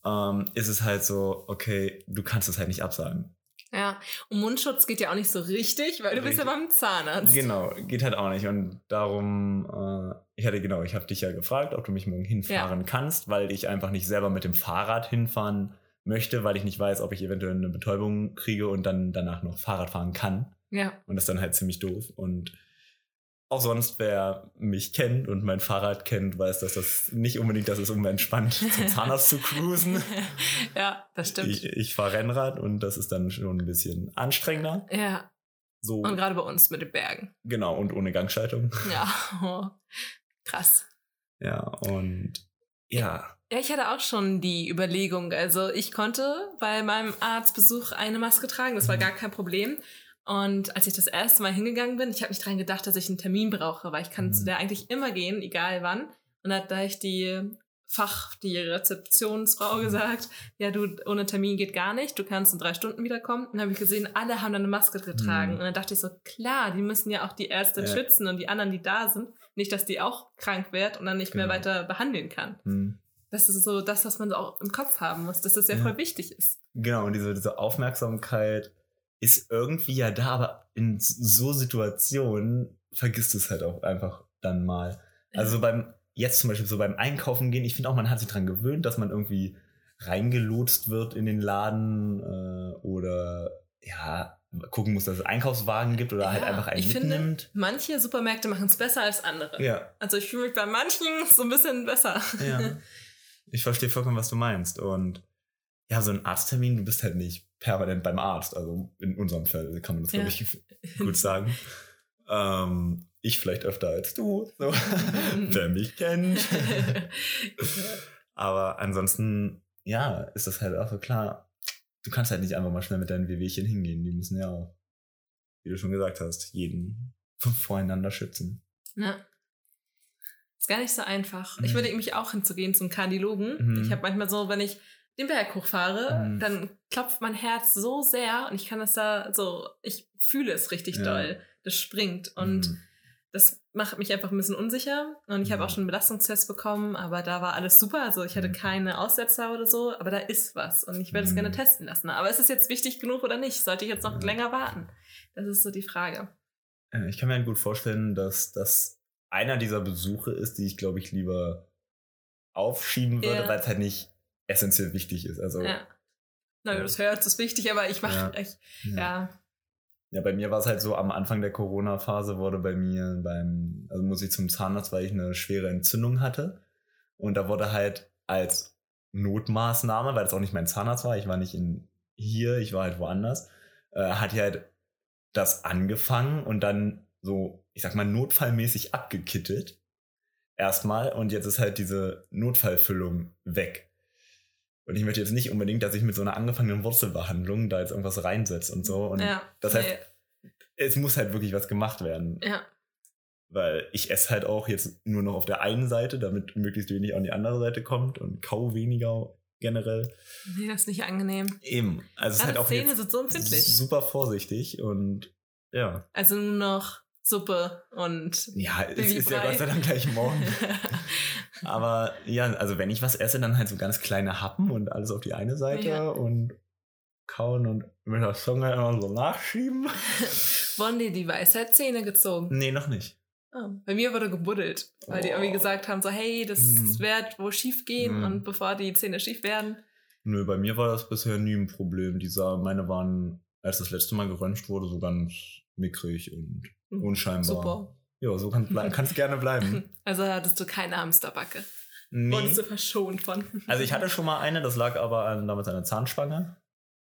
ähm, ist es halt so, okay, du kannst es halt nicht absagen. Ja. Und Mundschutz geht ja auch nicht so richtig, weil du bist ja Richtig. beim Zahnarzt. Genau, geht halt auch nicht. Und darum, äh, ich hatte genau, ich habe dich ja gefragt, ob du mich morgen hinfahren kannst, weil ich einfach nicht selber mit dem Fahrrad hinfahren möchte, weil ich nicht weiß, ob ich eventuell eine Betäubung kriege und dann danach noch Fahrrad fahren kann. Ja. Und das ist dann halt ziemlich doof. Und auch sonst, wer mich kennt und mein Fahrrad kennt, weiß, dass das nicht unbedingt das ist, um entspannt zum Zahnarzt zu cruisen. ja, das stimmt. Ich, ich fahre Rennrad und das ist dann schon ein bisschen anstrengender. ja. So, Und gerade bei uns mit den Bergen. genau, und ohne Gangschaltung. Ja. Oh. Krass. Ja, und ja, Ja, ich hatte auch schon die Überlegung. Also ich konnte bei meinem Arztbesuch eine Maske tragen. Das war Mhm. gar kein Problem. Und als ich das erste Mal hingegangen bin, ich habe nicht dran gedacht, dass ich einen Termin brauche, weil ich kann Mhm. zu der eigentlich immer gehen, egal wann. Und da hat gleich die Fach, die Rezeptionsfrau Mhm. gesagt, ja, du, ohne Termin geht gar nicht, du kannst in drei Stunden wiederkommen. Und dann habe ich gesehen, alle haben dann eine Maske getragen. Mhm. Und dann dachte ich so, klar, die müssen ja auch die Ärztin Ja. schützen und die anderen, die da sind, nicht, dass die auch krank wird und dann nicht mehr Genau. weiter behandeln kann. hm, Das ist so das, was man auch im Kopf haben muss, dass das ja, Ja. voll wichtig ist. genau, und diese, diese Aufmerksamkeit ist irgendwie ja da, aber in so Situationen vergisst du es halt auch einfach dann mal. Also so beim, jetzt zum Beispiel so beim Einkaufen gehen, ich finde auch, man hat sich dran gewöhnt, dass man irgendwie reingelotst wird in den Laden äh, oder ja, gucken muss, dass es Einkaufswagen gibt oder halt Ja, einfach einen ich finde, mitnimmt. manche Supermärkte machen es besser als andere. ja, Also ich fühle mich bei manchen so ein bisschen besser. ja. Ich verstehe vollkommen, was du meinst. Und ja, so ein Arzttermin, du bist halt nicht permanent beim Arzt. Also in unserem Fall kann man das, Ja. glaube ich, gut sagen. ähm, ich vielleicht öfter als du, so. wer mich kennt. Aber ansonsten, ja, ist das halt auch so klar. Du kannst halt nicht einfach mal schnell mit deinen Wehwehchen hingehen. Die müssen ja auch, wie du schon gesagt hast, jeden voreinander schützen. Ja. Ist gar nicht so einfach. Ich Mhm. überlege mich auch hinzugehen zum Kardiologen. Mhm. Ich habe manchmal so, wenn ich den Berg hochfahre, Mhm. dann klopft mein Herz so sehr und ich kann das da so, ich fühle es richtig Ja. doll. Das springt und Mhm. das macht mich einfach ein bisschen unsicher. Und ich habe Mhm. auch schon einen Belastungstest bekommen, aber da war alles super. Also ich hatte Mhm. keine Aussetzer oder so, aber da ist was und ich werde es Mhm. gerne testen lassen. Aber ist es jetzt wichtig genug oder nicht? Sollte ich jetzt noch Ja. länger warten? Das ist so die Frage. Ich kann mir halt gut vorstellen, dass das einer dieser Besuche ist, die ich, glaube ich, lieber aufschieben würde, Ja. weil es halt nicht essentiell wichtig ist. Also Ja. Naja, Ja. das Herz ist wichtig, aber ich mache, Ja. ich, ja. ja. Ja, bei mir war es halt so, am Anfang der Corona-Phase wurde bei mir beim, also muss ich zum Zahnarzt, weil ich eine schwere Entzündung hatte. Und da wurde halt als Notmaßnahme, weil das auch nicht mein Zahnarzt war, ich war nicht in hier, ich war halt woanders, äh, hat die halt das angefangen und dann so, ich sag mal, notfallmäßig abgekittet. Erstmal. Und jetzt ist halt diese Notfallfüllung weg. Und ich möchte jetzt nicht unbedingt, dass ich mit so einer angefangenen Wurzelbehandlung da jetzt irgendwas reinsetze und so. Und ja. das heißt, nee, es muss halt wirklich was gemacht werden. ja. Weil ich esse halt auch jetzt nur noch auf der einen Seite, damit möglichst wenig an die andere Seite kommt und kau weniger generell. Nee, das ist nicht angenehm. Eben. Also es ist halt auch Zähne jetzt so empfindlich. super vorsichtig und ja. Also nur noch Suppe und Ja, es ist ja. Gott sei Dank gleich morgen. Aber ja, also wenn ich was esse, dann halt so ganz kleine Happen und alles auf die eine Seite Ja. und kauen und mit der Zunge immer so nachschieben. Wurden dir die Weisheitszähne gezogen? Nee, noch nicht. Oh. Bei mir wurde gebuddelt, weil die irgendwie Oh. gesagt haben, so hey, das Mm. wird wohl schief gehen Mm. und bevor die Zähne schief werden. Nö, bei mir war das bisher nie ein Problem. Die sah, meine waren, als das letzte Mal geröntgt wurde, so ganz mickrig und. Unscheinbar. Super. Ja, so kann es gerne bleiben. Also hattest du keine Hamsterbacke. Nee. Wurdest du verschont von. Also ich hatte schon mal eine, das lag aber an, damals an der Zahnspange.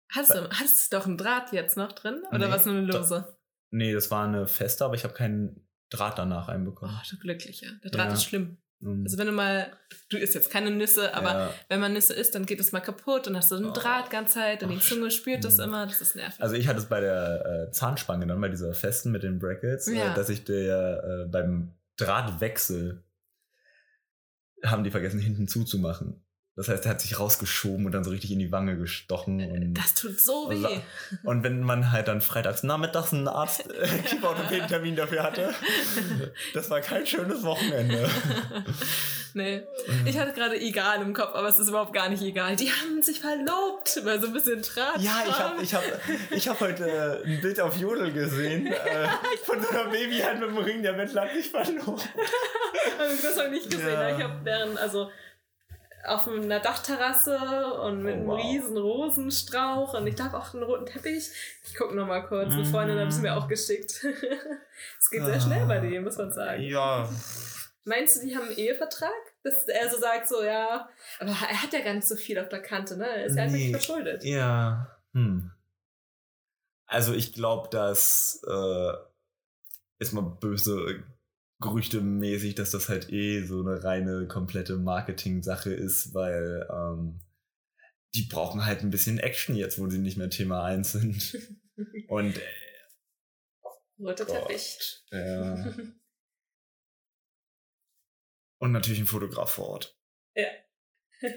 Hast du, hast du doch einen Draht jetzt noch drin? Oder Nee, was nur eine da- lose? Nee, das war eine feste, aber ich habe keinen Draht danach Oh, einbekommen. du Glücklicher. Der Draht Ja. ist schlimm. Mhm. Also wenn du mal, du isst jetzt keine Nüsse, aber ja, wenn man Nüsse isst, dann geht es mal kaputt und hast du einen Oh. Draht ganz Zeit und die Ach, Zunge spürt das mhm. immer, das ist nervig. also ich hatte es bei der äh, Zahnspange dann, bei dieser festen mit den Brackets, Ja. äh, dass ich der äh, beim Drahtwechsel haben die vergessen, hinten zuzumachen. Das heißt, er hat sich rausgeschoben und dann so richtig in die Wange gestochen. Und, das tut so weh. Also- und wenn man halt dann freitags nachmittags einen Arzt äh, Kieferorthopäden-Termin dafür hatte, das war kein schönes Wochenende. nee. Ich hatte gerade egal im Kopf, aber es ist überhaupt gar nicht egal. Die haben sich verlobt, weil so ein bisschen Draht. Ja, ich habe ich hab, ich hab heute äh, ein Bild auf Jodel gesehen äh, von so einer Baby halt mit dem Ring, der Bettler hat sich. Also das habe ich nicht gesehen. Ja. Ich habe deren, also auf einer Dachterrasse und mit Oh, einem wow. riesen Rosenstrauch und ich glaube auch einen roten Teppich. Ich gucke noch mal kurz. Eine Freundin hat es mir auch geschickt. Es geht sehr Ah. schnell bei denen, muss man sagen. Ja, Meinst du, die haben einen Ehevertrag? Dass er so sagt, so, ja, aber er hat ja gar nicht so viel auf der Kante, ne? Er ist ja Nee. eigentlich verschuldet. ja. Hm. Also ich glaube, dass äh, ist mal böse gerüchtemäßig, dass das halt eh so eine reine komplette Marketing-Sache ist, weil ähm, die brauchen halt ein bisschen Action jetzt, wo sie nicht mehr Thema 1 sind. Und Roter Gott, Teppich. ja. Und natürlich ein Fotograf vor Ort. Ja.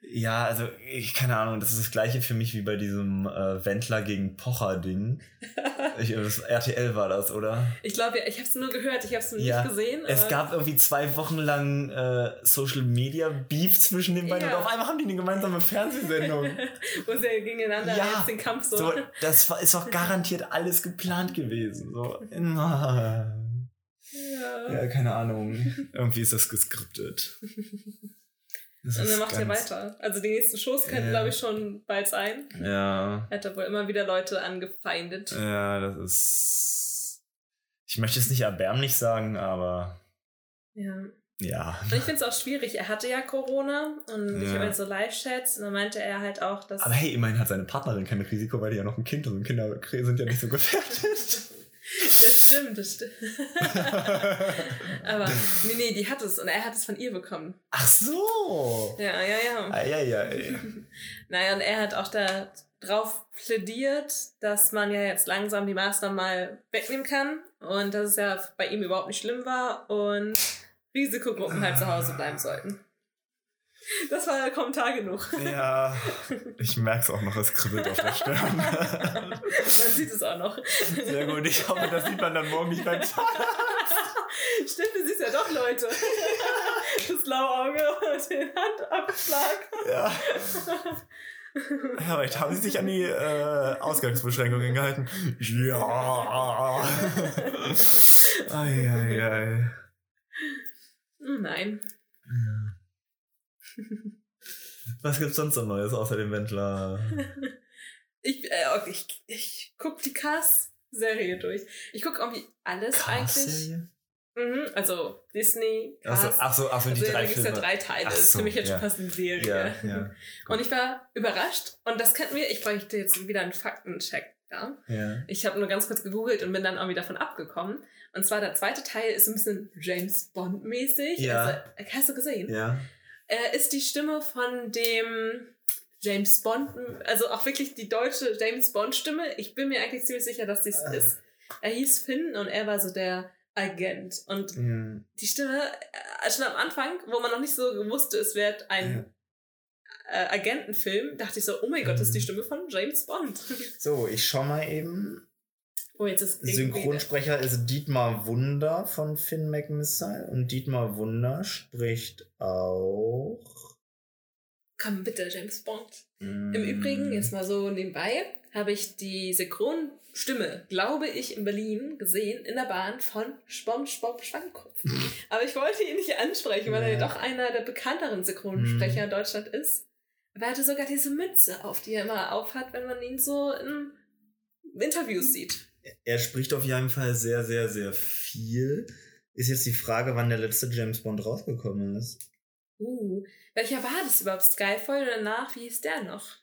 Ja, also ich keine Ahnung, das ist das gleiche für mich wie bei diesem äh, Wendler gegen Pocher Ding. Ich, das RTL war das, oder? ich glaube, ja, ich habe es nur gehört, ich habe es Ja. nicht gesehen. Es gab irgendwie zwei Wochen lang äh, Social Media Beef zwischen den beiden Ja. und auf einmal haben die eine gemeinsame Fernsehsendung. Wo sie gegeneinander Ja, jetzt den Kampf so. so, das war, ist doch garantiert alles geplant gewesen. So. Ja, Ja. keine Ahnung. Irgendwie ist das geskriptet. Das Und dann macht er ganz- weiter. Also die nächsten Shows könnten, Ja. glaube ich, schon bald sein. Ja. Er hat da wohl immer wieder Leute angefeindet. Ja, das ist. Ich möchte es nicht erbärmlich sagen, aber Ja. ja. Und ich finde es auch schwierig. Er hatte ja Corona und ich Ja. habe jetzt so Live-Chats und dann meinte er halt auch, dass. Aber hey, immerhin hat seine Partnerin kein Risiko, weil die ja noch ein Kind und Kinder sind ja nicht so gefährdet. Das stimmt, das stimmt. Aber nee, nee, die hat es und er hat es von ihr bekommen. Ach so. Ja, ja, ja. Eieiei. Naja, und er hat auch da drauf plädiert, dass man ja jetzt langsam die Maßnahmen mal wegnehmen kann und dass es ja bei ihm überhaupt nicht schlimm war und Risikogruppen halt zu Hause bleiben sollten. Das war der Kommentar genug. Ja, ich merke es auch noch, es kribbelt auf der Stirn. Man sieht es auch noch. Sehr gut, ich hoffe, das sieht man dann morgen nicht beim Zahnarzt. Stimmt, du siehst ja doch Leute. Das blaue Auge und den Handabschlag. Ja. Ja, vielleicht haben sie sich an die äh, Ausgangsbeschränkungen gehalten. Ja. Eieiei. Hm, Nein. Was gibt's sonst noch Neues außer dem Wendler? Ich, äh, okay, ich, ich guck die Cast-Serie durch. Ich guck irgendwie alles eigentlich. Cars-Serie? Mhm, also Disney, Ach so, Cast. ach so, ach so, die also, da drei gibt's ja Filme. drei Teile. Ach das ist so, für mich jetzt ja. schon fast eine Serie. Ja, ja. Und ich war überrascht. Und das könnten wir. Ich bräuchte jetzt wieder einen Faktencheck. Ja? ja. Ich habe nur ganz kurz gegoogelt und bin dann irgendwie davon abgekommen. Und zwar der zweite Teil ist so ein bisschen James Bond-mäßig. Ja. Also, hast du gesehen? Ja. Er ist die Stimme von dem James Bond, also auch wirklich die deutsche James Bond-Stimme. Ich bin mir eigentlich ziemlich sicher, dass dies Ah. ist. Er hieß Finn und er war so der Agent. Und ja. die Stimme, äh, schon am Anfang, wo man noch nicht so wusste, es wird ein äh, Agentenfilm, dachte ich so, oh mein Gott, das ist die Mhm. Stimme von James Bond. So, ich schau mal eben. Oh, jetzt ist irgendwie- Synchronsprecher ist Dietmar Wunder von Finn McMissile und Dietmar Wunder spricht auch. Komm, bitte, James Bond. mm, Im Übrigen, jetzt mal so nebenbei, habe ich die Synchronstimme, glaube ich, in Berlin gesehen, in der Bahn von SpongeBob Schwammkopf. Aber ich wollte ihn nicht ansprechen, weil er ja Ja. doch einer der bekannteren Synchronsprecher in Deutschland ist. Aber er hatte sogar diese Mütze auf, die er immer aufhat, wenn man ihn so in Interviews sieht. Er spricht auf jeden Fall sehr, sehr, sehr viel. Ist jetzt die Frage, wann der letzte James Bond rausgekommen ist. Uh, welcher war das überhaupt? Skyfall oder danach? Wie hieß der noch?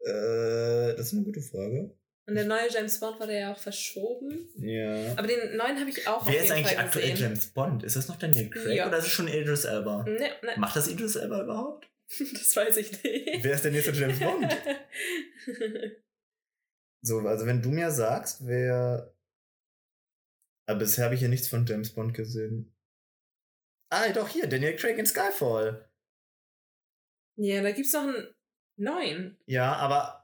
Äh, das ist eine gute Frage. Und der neue James Bond wurde ja auch verschoben. Ja. Aber den neuen habe ich auch Wer ist eigentlich Fall aktuell gesehen. James Bond? Ist das noch Daniel Craig Ja. oder ist es schon Idris Elba? Ne, ne, Macht das Idris Elba überhaupt? das weiß ich nicht. Wer ist der nächste James Bond? So, also wenn du mir sagst, wer. Aber bisher habe ich hier nichts von James Bond gesehen. Ah, doch hier, Daniel Craig in Skyfall. ja, da gibt's noch einen neuen. Ja, aber,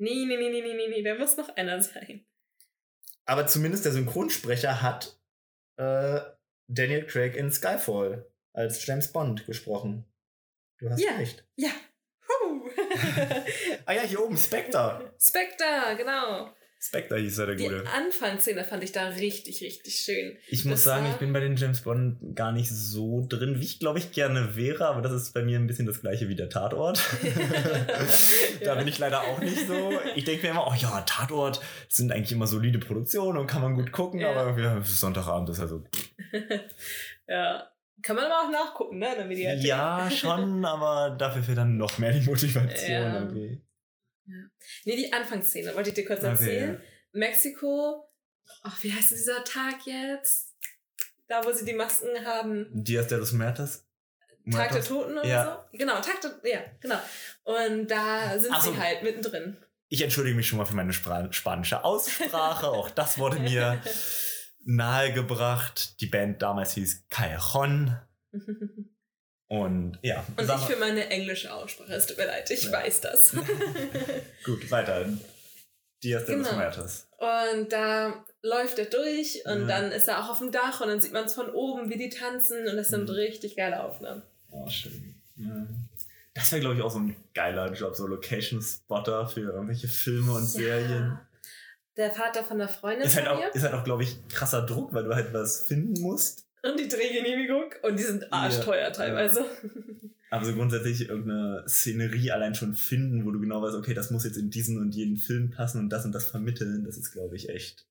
Nee, nee, nee, nee, nee, nee, nee, da muss noch einer sein. aber zumindest der Synchronsprecher hat äh, Daniel Craig in Skyfall als James Bond gesprochen. Du hast Ja. recht. Ja. Ah ja, hier oben, Spectre. Spectre, genau. Spectre hieß er, der Die Gute. Anfangsszene fand ich da richtig, richtig schön. Ich muss Das sagen, war- ich bin bei den James Bond gar nicht so drin, wie ich glaube ich gerne wäre, aber das ist bei mir ein bisschen das gleiche wie der Tatort. da Ja. bin ich leider auch nicht so. Ich denke mir immer, oh ja, Tatort sind eigentlich immer solide Produktionen und kann man gut gucken, Ja. aber ja, Sonntagabend ist also. ja. Kann man aber auch nachgucken, ne? In der Mediathek. Ja, schon, aber dafür fehlt dann noch mehr die Motivation. Ja. irgendwie. Nee, die Anfangsszene, wollte ich dir kurz Okay, erzählen. Mexiko, ach, wie heißt dieser Tag jetzt? Da, wo sie die Masken haben. Dias de los Muertos. Tag der? Toten oder Ja. so? Genau, Tag der, ja, genau. Und da sind Ach so. sie halt mittendrin. Ich entschuldige mich schon mal für meine Spra spanische Aussprache. Auch das wurde mir nahegebracht. Die Band damals hieß Callejon. Und ja. Und ich für meine englische Aussprache, es tut mir leid, ich Ja. weiß das. Gut, weiter. Dias de los Genau. Muertos. Und da läuft er durch und Ja. dann ist er auch auf dem Dach und dann sieht man es von oben, wie die tanzen und das sind Mhm. richtig geile Aufnahmen. Oh, schön. Ja. Das wäre, glaube ich, auch so ein geiler Job, so Location-Spotter für irgendwelche Filme und Serien. Der Vater von der Freundin Ist halt, auch, mir ist halt auch, glaube ich, krasser Druck, weil du halt was finden musst. und die Drehgenehmigung und die sind arschteuer teilweise. Aber so grundsätzlich irgendeine Szenerie allein schon finden, wo du genau weißt, okay, das muss jetzt in diesen und jeden Film passen und das und das vermitteln, das ist, glaube ich, echt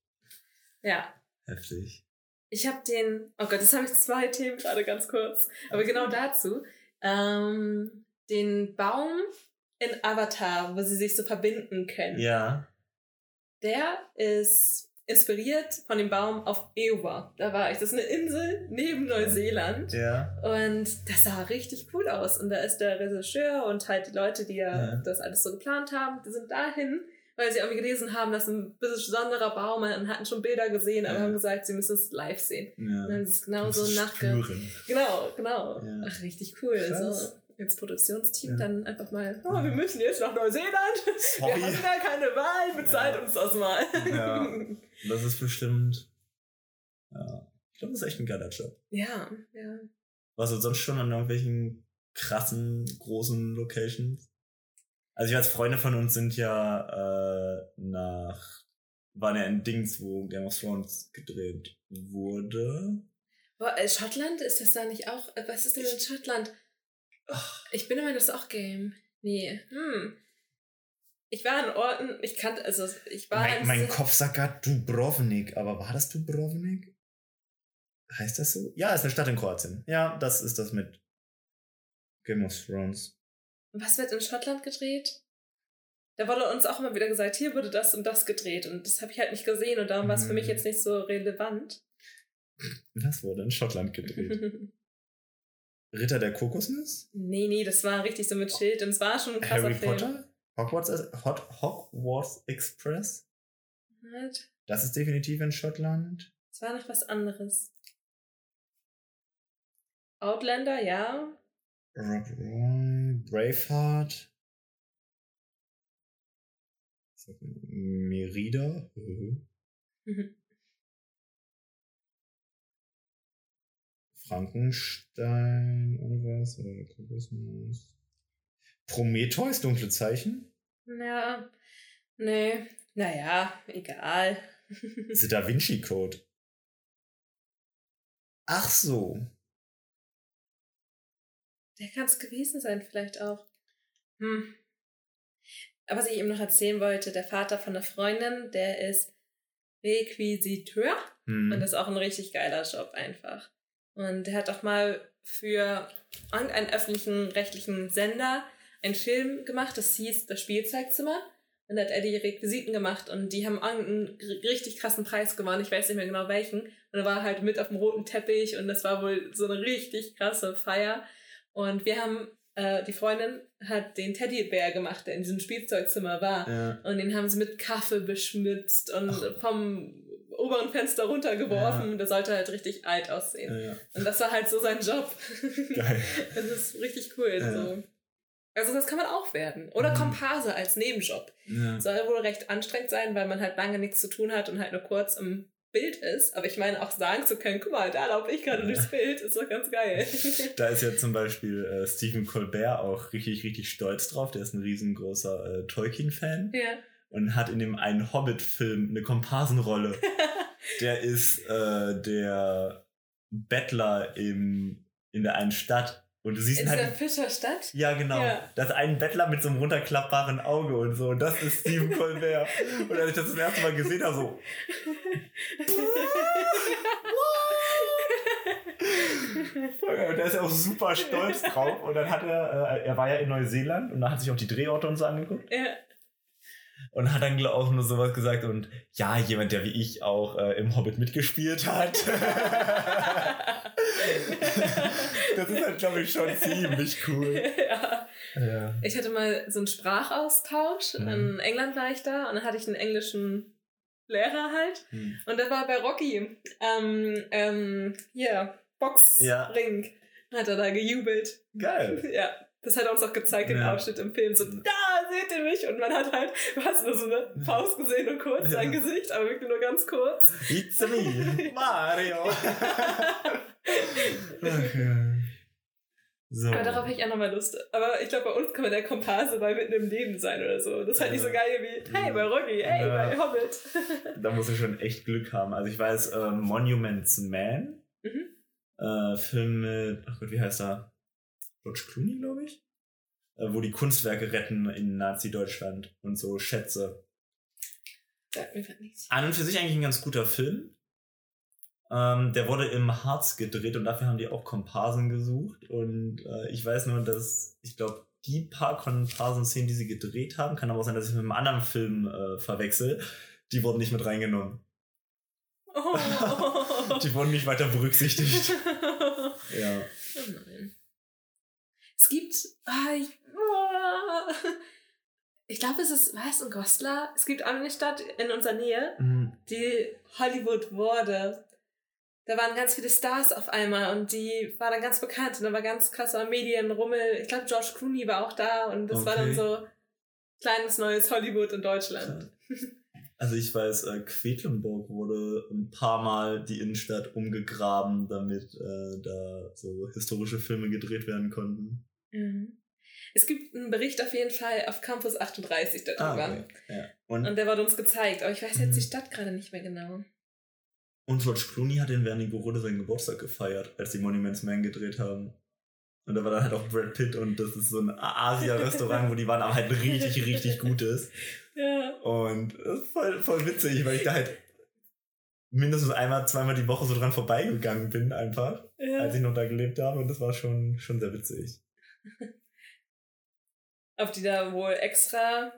Ja. heftig. Ich habe den, oh Gott, jetzt habe ich zwei Themen gerade ganz kurz. Aber genau dazu. Ähm, den Baum in Avatar, wo sie sich so verbinden können. Ja. Der ist inspiriert von dem Baum auf Ewa. Da war ich. Das ist eine Insel neben Neuseeland. Ja. Und das sah richtig cool aus. Und da ist der Regisseur und halt die Leute, die ja, Ja. das alles so geplant haben, die sind dahin, weil sie irgendwie gelesen haben, dass ein besonderer Baum und hatten schon Bilder gesehen, aber Ja. haben gesagt, sie müssen es live sehen. Und dann ja. ist es genau so nachge... Genau, genau. Ja. Ach, richtig cool. Krass. Also als Produktionsteam Ja. dann einfach mal, oh, Ja. wir müssen jetzt nach Neuseeland. Sorry. Wir haben ja keine Wahl, bezahlt Ja. uns das mal. Ja. Das ist bestimmt. Ja. Ich glaube, das ist echt ein geiler Job. ja, ja. Warst du sonst schon an irgendwelchen krassen, großen Locations? Also ich weiß, Freunde von uns sind ja äh, nach, waren ja in Dings, wo Game of Thrones gedreht wurde. Boah, äh, Schottland, ist das da nicht auch? äh, Was ist denn in Schottland? Ach, Ich bin immer das auch Game. Nee. Hm. Ich war an Orten, ich kannte, also ich war mein, mein Kopf sagt gerade Dubrovnik, aber war das Dubrovnik? Heißt das so? Ja, ist eine Stadt in Kroatien. Ja, das ist das mit Game of Thrones. Was wird in Schottland gedreht? Da wurde uns auch immer wieder gesagt, hier wurde das und das gedreht und das habe ich halt nicht gesehen und darum war es für mich Mhm. jetzt nicht so relevant. Was wurde in Schottland gedreht? Ritter der Kokosnuss? nee, nee, das war richtig so mit Schild und es war schon ein krasser Harry Film. Potter? Hogwarts, Hot, Hogwarts Express? Halt. Das ist definitiv in Schottland. Es war noch was anderes. Outlander, ja. Rob Roy, Braveheart. Merida. Mhm. Frankenstein oder was? Oder Kokosnuss. Prometheus, dunkle Zeichen. Ja. Nee. Naja, egal. The Da Vinci Code. Ach so. Der kann es gewesen sein, vielleicht auch. Hm. Aber was ich eben noch erzählen wollte, der Vater von einer Freundin, der ist Requisiteur Hm. und das ist auch ein richtig geiler Job einfach. Und der hat auch mal für irgendeinen öffentlichen rechtlichen Sender einen Film gemacht, das hieß Das Spielzeugzimmer. Und da hat er die Requisiten gemacht und die haben r- richtig krassen Preis gewonnen. Ich weiß nicht mehr genau welchen. Und er war halt mit auf dem roten Teppich und das war wohl so eine richtig krasse Feier. Und wir haben, äh, die Freundin hat den Teddybär gemacht, der in diesem Spielzeugzimmer war. ja. Und den haben sie mit Kaffee beschmutzt und Ach. vom oberen Fenster runtergeworfen. Ja. Der sollte halt richtig alt aussehen. Ja. Und das war halt so sein Job. Geil. das ist richtig cool. Ja. So. Also das kann man auch werden. Oder Mhm. Komparse als Nebenjob. Ja. Soll wohl recht anstrengend sein, weil man halt lange nichts zu tun hat und halt nur kurz im Bild ist. Aber ich meine, auch sagen zu können, guck mal, da laufe ich gerade Ja. durchs Bild, ist doch ganz geil. Da ist ja zum Beispiel äh, Stephen Colbert auch richtig, richtig stolz drauf. Der ist ein riesengroßer äh, Tolkien-Fan ja. und hat in dem einen Hobbit-Film eine Komparsenrolle. der ist äh, der Bettler im, in der einen Stadt. Und du siehst In halt. Fischerstadt? Ja, genau. Ja. Das ist ein Bettler mit so einem runterklappbaren Auge und so. Und das ist Stephen Colbert. Und als ich das das erste Mal gesehen habe, so. Und der ist ja auch super stolz drauf. Und dann hat er, äh, er war ja in Neuseeland und da hat sich auch die Drehorte und so angeguckt. ja. Und hat dann auch nur sowas gesagt und ja, jemand, der wie ich auch äh, im Hobbit mitgespielt hat. das ist halt, glaube ich, schon ziemlich cool. ja. Ja. Ich hatte mal so einen Sprachaustausch. Mhm. In England war ich da und dann hatte ich einen englischen Lehrer halt. Hm. Und der war bei Rocky. Ähm, ähm, hier, Boxring. Ja. Hat er da gejubelt. Geil. Ja. Das hat er uns auch gezeigt, den Ja. Ausschnitt im Film. So, da seht ihr mich. Und man hat halt, du hast nur so eine Faust gesehen und kurz sein Ja. Gesicht, aber wirklich nur ganz kurz. It's me, Mario. okay. So. Aber darauf hätte ich auch nochmal Lust. Aber ich glaube, bei uns kann man der Komparse bei mitten im Leben sein oder so. Das ist halt nicht so Ja. geil wie, hey, bei Rocky, hey, Ja. bei Hobbit. Da musst du schon echt Glück haben. Also ich weiß, äh, Monuments Man, mhm. äh, Film mit, ach Gott, wie heißt er? George Clooney, glaube ich. Äh, wo die Kunstwerke retten in Nazi-Deutschland und so Schätze. Sagt mir grad nichts. An und für sich eigentlich ein ganz guter Film. Ähm, der wurde im Harz gedreht und dafür haben die auch Komparsen gesucht. Und äh, ich weiß nur, dass ich glaube, die paar Komparsen-Szenen, die sie gedreht haben, kann aber auch sein, dass ich mit einem anderen Film äh, verwechsel, die wurden nicht mit reingenommen. Oh. Die wurden nicht weiter berücksichtigt. ja. Oh nein. Es gibt. Ah, ich ah. ich glaube, es ist, was, in Goslar? Es gibt auch eine Stadt in unserer Nähe, Mhm. die Hollywood wurde. Da waren ganz viele Stars auf einmal und die war dann ganz bekannt und da war ganz krasser Medienrummel. Ich glaube, George Clooney war auch da und das war dann Okay. so kleines neues Hollywood in Deutschland. Also ich weiß, äh, Quedlinburg wurde ein paar Mal die Innenstadt umgegraben, damit äh, da so historische Filme gedreht werden konnten. Mhm. Es gibt einen Bericht auf jeden Fall auf Campus 38 darüber. Ah, okay. ja. und, Und der wurde uns gezeigt, aber ich weiß jetzt die Mhm. Stadt gerade nicht mehr genau. und George Clooney hat in Wernigerode seinen Geburtstag gefeiert, als die Monuments Man gedreht haben. Und da war dann halt auch Brad Pitt und das ist so ein Asia-Restaurant, wo die waren aber halt richtig, richtig Gutes. Ja. Und das ist voll, voll witzig, weil ich da halt mindestens einmal, zweimal die Woche so dran vorbeigegangen bin, einfach, ja. als ich noch da gelebt habe. Und das war schon, schon sehr witzig. Ob die da wohl extra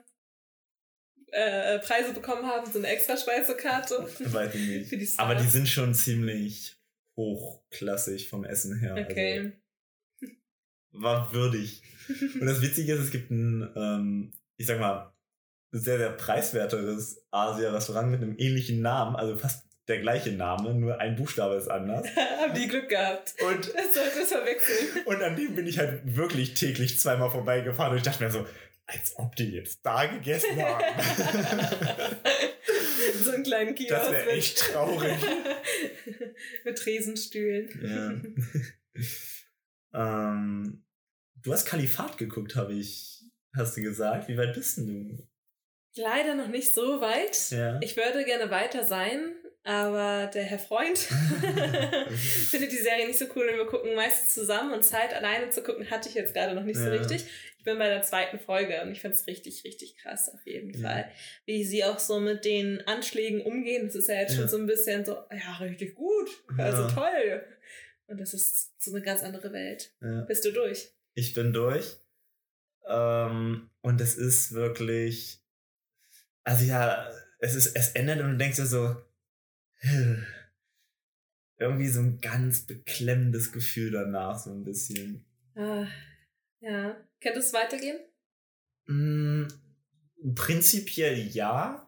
äh, Preise bekommen haben, so eine extra Speisekarte. Weiß ich nicht. Aber die sind schon ziemlich hochklassig vom Essen her. Okay. Also war würdig. Und das Witzige ist, es gibt ein, ähm, ich sag mal, sehr, sehr preiswerteres Asia-Restaurant mit einem ähnlichen Namen, also fast der gleiche Name, nur ein Buchstabe ist anders. Haben die Glück gehabt. Und Das sollte es verwechseln. Und an dem bin ich halt wirklich täglich zweimal vorbeigefahren und ich dachte mir so, als ob die jetzt da gegessen haben. so einen kleinen Kiosk. Das wäre echt traurig. mit Tresenstühlen. Ja. ähm, du hast Kalifat geguckt, habe ich, hast du gesagt. Wie weit bist denn du? Leider noch nicht so weit. Ja. Ich würde gerne weiter sein, aber der Herr Freund findet die Serie nicht so cool und wir gucken meistens zusammen und Zeit alleine zu gucken hatte ich jetzt gerade noch nicht so Ja. richtig. Ich bin bei der zweiten Folge und ich finde es richtig, richtig krass auf jeden Ja. Fall. Wie sie auch so mit den Anschlägen umgehen. Das ist ja jetzt schon so ein bisschen so, ja, richtig gut. Ja. Also toll. Und das ist so eine ganz andere Welt. Bist du durch? Ich bin durch. Ähm, und es ist wirklich. Also ja, es ist, es endet und du denkst dir so. Irgendwie so ein ganz beklemmendes Gefühl danach, so ein bisschen. Ah, ja. Könnte es weitergehen? Mm, prinzipiell ja.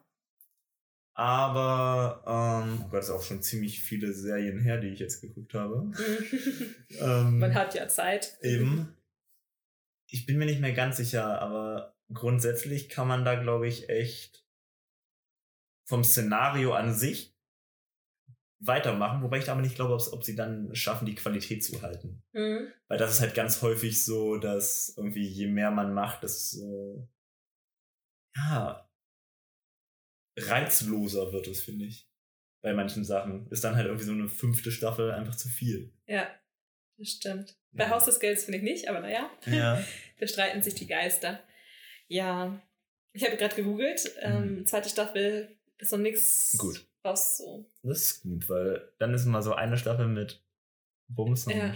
Aber, ähm, oh Gott, ist auch schon ziemlich viele Serien her, die ich jetzt geguckt habe. Ähm, Man hat ja Zeit. Eben. Ich bin mir nicht mehr ganz sicher, aber grundsätzlich kann man da, glaube ich, echt vom Szenario an sich weitermachen, wobei ich da aber nicht glaube, ob sie dann schaffen, die Qualität zu halten. Mhm. Weil das ist halt ganz häufig so, dass irgendwie je mehr man macht, desto ja, reizloser wird es, finde ich. Bei manchen Sachen ist dann halt irgendwie so eine fünfte Staffel einfach zu viel. Ja, das stimmt. Bei Ja. Haus des Geldes finde ich nicht, aber naja, Ja. da streiten sich die Geister. Ja, ich habe gerade gegoogelt. Ähm, zweite Staffel ist noch nichts. Gut. raus so. Das ist gut, weil dann ist mal so eine Staffel mit Bums und Ja.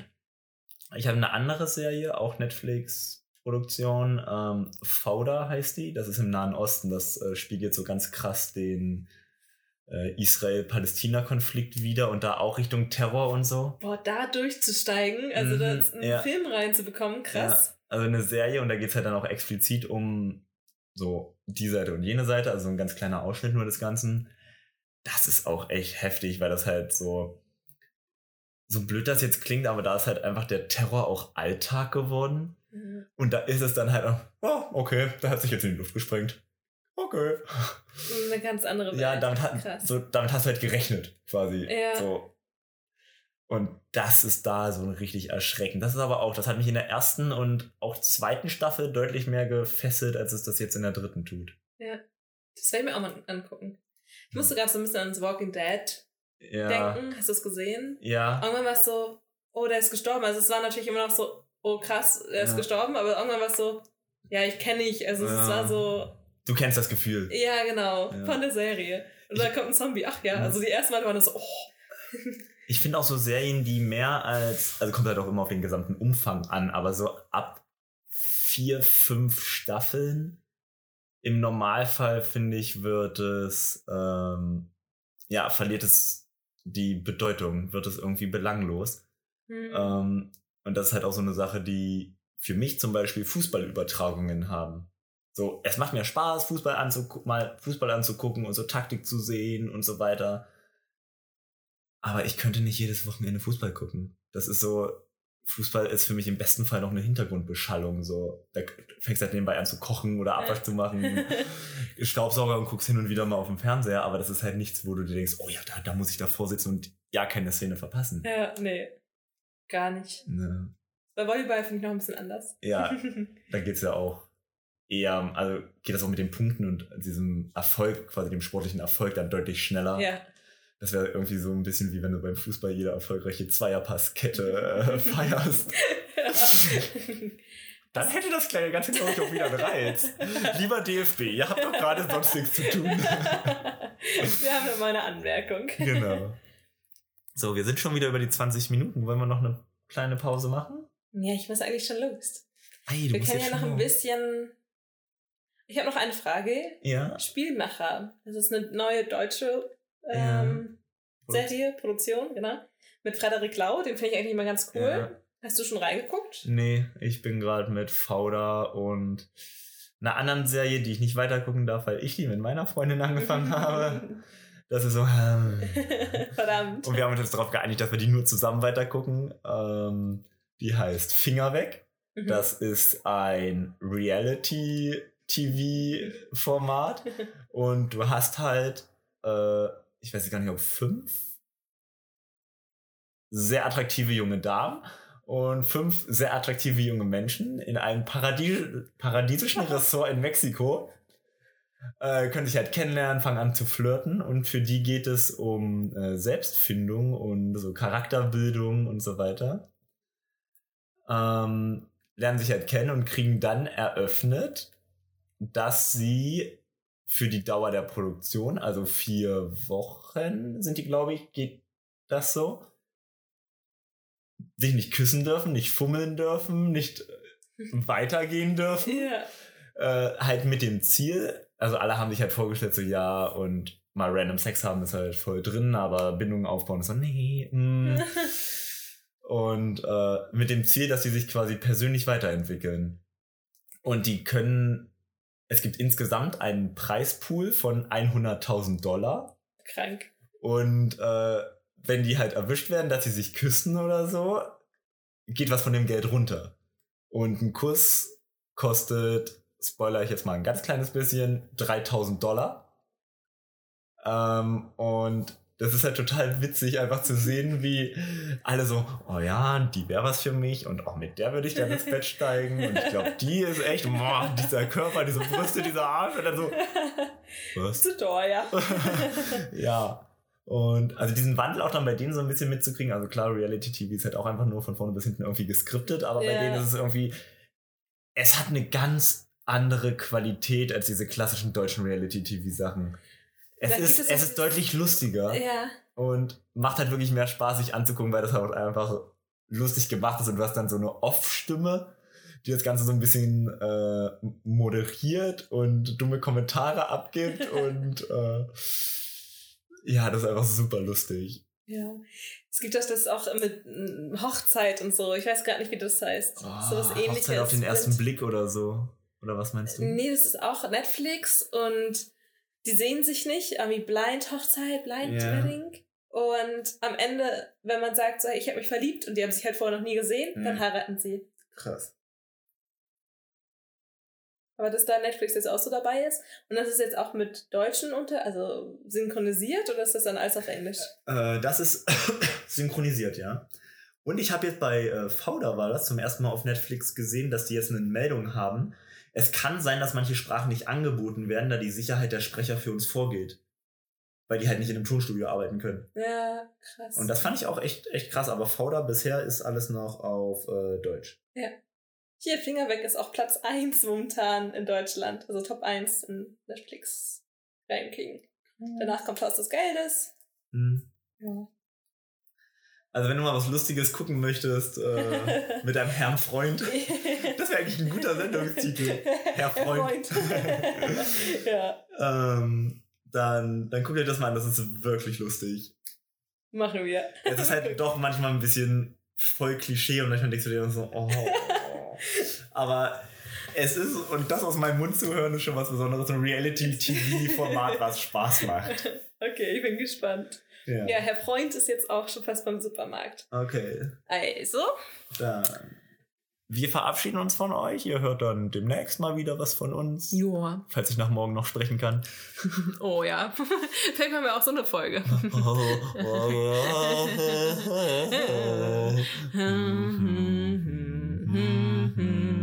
ich habe eine andere Serie, auch Netflix-Produktion, ähm, Fauda heißt die, das ist im Nahen Osten, das äh, spiegelt so ganz krass den äh, Israel-Palästina-Konflikt wieder und da auch Richtung Terror und so. Boah, da durchzusteigen, also Mhm, da einen ja. Film reinzubekommen, krass. Also eine Serie und da geht es halt dann auch explizit um so die Seite und jene Seite, also ein ganz kleiner Ausschnitt nur des Ganzen. Das ist auch echt heftig, weil das halt so, so blöd das jetzt klingt, aber da ist halt einfach der Terror auch Alltag geworden. Mhm. Und da ist es dann halt auch, oh, okay, da hat sich jetzt in die Luft gesprengt. Okay. Eine ganz andere Welt. Ja, damit, hat, so, damit hast du halt gerechnet, quasi. Ja. So. Und das ist da so richtig erschreckend. Das ist aber auch, das hat mich in der ersten und auch zweiten Staffel deutlich mehr gefesselt, als es das jetzt in der dritten tut. Das werde ich mir auch mal angucken. Ich musste gerade so ein bisschen an The Walking Dead Ja. denken. Hast du es gesehen? Ja. Irgendwann war es so, oh, der ist gestorben. Also es war natürlich immer noch so, oh krass, er ist Ja. gestorben, aber irgendwann war es so, ja, ich kenne ich. Also es Ja. war so, Du kennst das Gefühl. ja, genau, Ja. von der Serie. Und da kommt ein Zombie, ach ja, Ja. also die ersten Mal waren das so, oh. Ich finde auch so Serien, die mehr als, also kommt halt auch immer auf den gesamten Umfang an, aber so ab vier, fünf Staffeln im Normalfall finde ich, wird es, ähm, ja, verliert es die Bedeutung, wird es irgendwie belanglos. Hm. Ähm, und das ist halt auch so eine Sache, die für mich zum Beispiel Fußballübertragungen haben. So, es macht mir Spaß, Fußball anzugucken, mal Fußball anzugucken und so Taktik zu sehen und so weiter. Aber ich könnte nicht jedes Wochenende Fußball gucken. Das ist so, Fußball ist für mich im besten Fall noch eine Hintergrundbeschallung. So, da fängst du halt nebenbei an zu kochen oder Abwasch zu machen, Staubsauger und guckst hin und wieder mal auf dem Fernseher, aber das ist halt nichts, wo du dir denkst, oh ja, da, da muss ich davor sitzen und ja keine Szene verpassen. ja, nee, gar nicht. Ne. Bei Volleyball finde ich noch ein bisschen anders. Ja, da geht's ja auch eher, also geht das auch mit den Punkten und diesem Erfolg, quasi dem sportlichen Erfolg dann deutlich schneller. ja. Das wäre irgendwie so ein bisschen wie wenn du beim Fußball jede erfolgreiche Zweierpasskette äh, feierst. Dann hätte das kleine Ganze, glaube ich, auch wieder Reiz. Lieber DFB, ihr habt doch gerade sonst nichts zu tun. Wir haben da mal eine Anmerkung. genau. So, wir sind schon wieder über die 20 Minuten. Wollen wir noch eine kleine Pause machen? Ja, ich muss eigentlich schon los. Ei, Wir können ja noch ein bisschen. Ich habe noch eine Frage. Ja. Spielmacher. Das ist eine neue deutsche Ja. ähm, Serie, Produktion, genau. Mit Frederik Lau, den finde ich eigentlich immer ganz cool. Ja. Hast du schon reingeguckt? Nee, ich bin gerade mit Fauda und einer anderen Serie, die ich nicht weitergucken darf, weil ich die mit meiner Freundin angefangen habe. Das ist so. Ähm, Verdammt. und wir haben uns jetzt darauf geeinigt, dass wir die nur zusammen weitergucken. Ähm, die heißt Finger weg. Mhm. Das ist ein Reality-TV-Format. Und du hast halt, äh, ich weiß gar nicht, ob fünf sehr attraktive junge Damen und fünf sehr attraktive junge Menschen in einem Paradies paradiesischen Ressort in Mexiko. Äh, können sich halt kennenlernen, fangen an zu flirten und für die geht es um äh, Selbstfindung und so Charakterbildung und so weiter. Ähm, lernen sich halt kennen und kriegen dann eröffnet, dass sie für die Dauer der Produktion, also vier Wochen sind die, glaube ich, geht das so, sich nicht küssen dürfen, nicht fummeln dürfen, nicht äh, weitergehen dürfen. Ja. Äh, halt mit dem Ziel, also alle haben sich halt vorgestellt, so ja, und mal random Sex haben ist halt voll drin, aber Bindungen aufbauen ist so, nee, mm. Und äh, mit dem Ziel, dass sie sich quasi persönlich weiterentwickeln. Und die können, es gibt insgesamt einen Preispool von 100.000 Dollar. Krank. Und äh, wenn die halt erwischt werden, dass sie sich küssen oder so, geht was von dem Geld runter. Und ein Kuss kostet, spoiler ich jetzt mal ein ganz kleines bisschen, 3000 Dollar. Ähm, und das ist halt total witzig, einfach zu sehen, wie alle so, oh ja, die wäre was für mich und auch mit der würde ich gerne ins Bett steigen. Und ich glaube, die ist echt, boah, dieser Körper, diese Brüste, dieser Arsch. Und dann so, was? Zu teuer. ja. Und also diesen Wandel auch dann bei denen so ein bisschen mitzukriegen. Also klar, Reality TV ist halt auch einfach nur von vorne bis hinten irgendwie geskriptet, aber bei Ja. denen ist es irgendwie, es hat eine ganz andere Qualität als diese klassischen deutschen Reality TV Sachen. Es ist, es es ist deutlich lustiger ja. und macht halt wirklich mehr Spaß, sich anzugucken, weil das halt einfach lustig gemacht ist und du hast dann so eine Off-Stimme, die das Ganze so ein bisschen äh, moderiert und dumme Kommentare abgibt und äh, ja, das ist einfach super lustig. Ja. Es gibt das, das auch mit mm, Hochzeit und so. Ich weiß gar nicht, wie das heißt. so was Ah, ähnliches. Hochzeit auf den ersten Blick oder so. Oder was meinst du? Nee, das ist auch Netflix und die sehen sich nicht. Irgendwie Blind Hochzeit, Blind Ja. Wedding. Und am Ende, wenn man sagt, so, ich habe mich verliebt und die haben sich halt vorher noch nie gesehen, dann Mhm. heiraten sie. Krass. Aber dass da Netflix jetzt auch so dabei ist. Und das ist jetzt auch mit Deutschen unter, also synchronisiert oder ist das dann alles auf Englisch? Äh, das ist synchronisiert, ja. Und ich habe jetzt bei äh, Fauda war das zum ersten Mal auf Netflix gesehen, dass die jetzt eine Meldung haben. Es kann sein, dass manche Sprachen nicht angeboten werden, da die Sicherheit der Sprecher für uns vorgeht. Weil die halt nicht in einem Tonstudio arbeiten können. Ja, krass. Und das fand ich auch echt, echt krass. Aber Fauda bisher ist alles noch auf äh, Deutsch. Hier, Finger weg ist auch Platz 1 momentan in Deutschland. Also Top 1 im Netflix-Ranking. Danach kommt Haus des Geldes. Hm. Ja. Also wenn du mal was Lustiges gucken möchtest äh, mit deinem Herrn Freund, das wäre eigentlich ein guter Sendungstitel. Herr Freund. ja, ähm, dann, dann guckt euch das mal an, das ist wirklich lustig. machen wir. Es ist halt doch manchmal ein bisschen voll Klischee und manchmal denkst du dir so, oh. Aber es ist, und das aus meinem Mund zu hören, ist schon was Besonderes, ein Reality-TV-Format, was Spaß macht. Okay, ich bin gespannt. Ja. Ja, Herr Freund ist jetzt auch schon fast beim Supermarkt. Okay. Also, Dann. Wir verabschieden uns von euch. Ihr hört dann demnächst mal wieder was von uns. joa. Falls ich nach morgen noch sprechen kann. Oh ja. Vielleicht machen wir auch so eine Folge. Oh,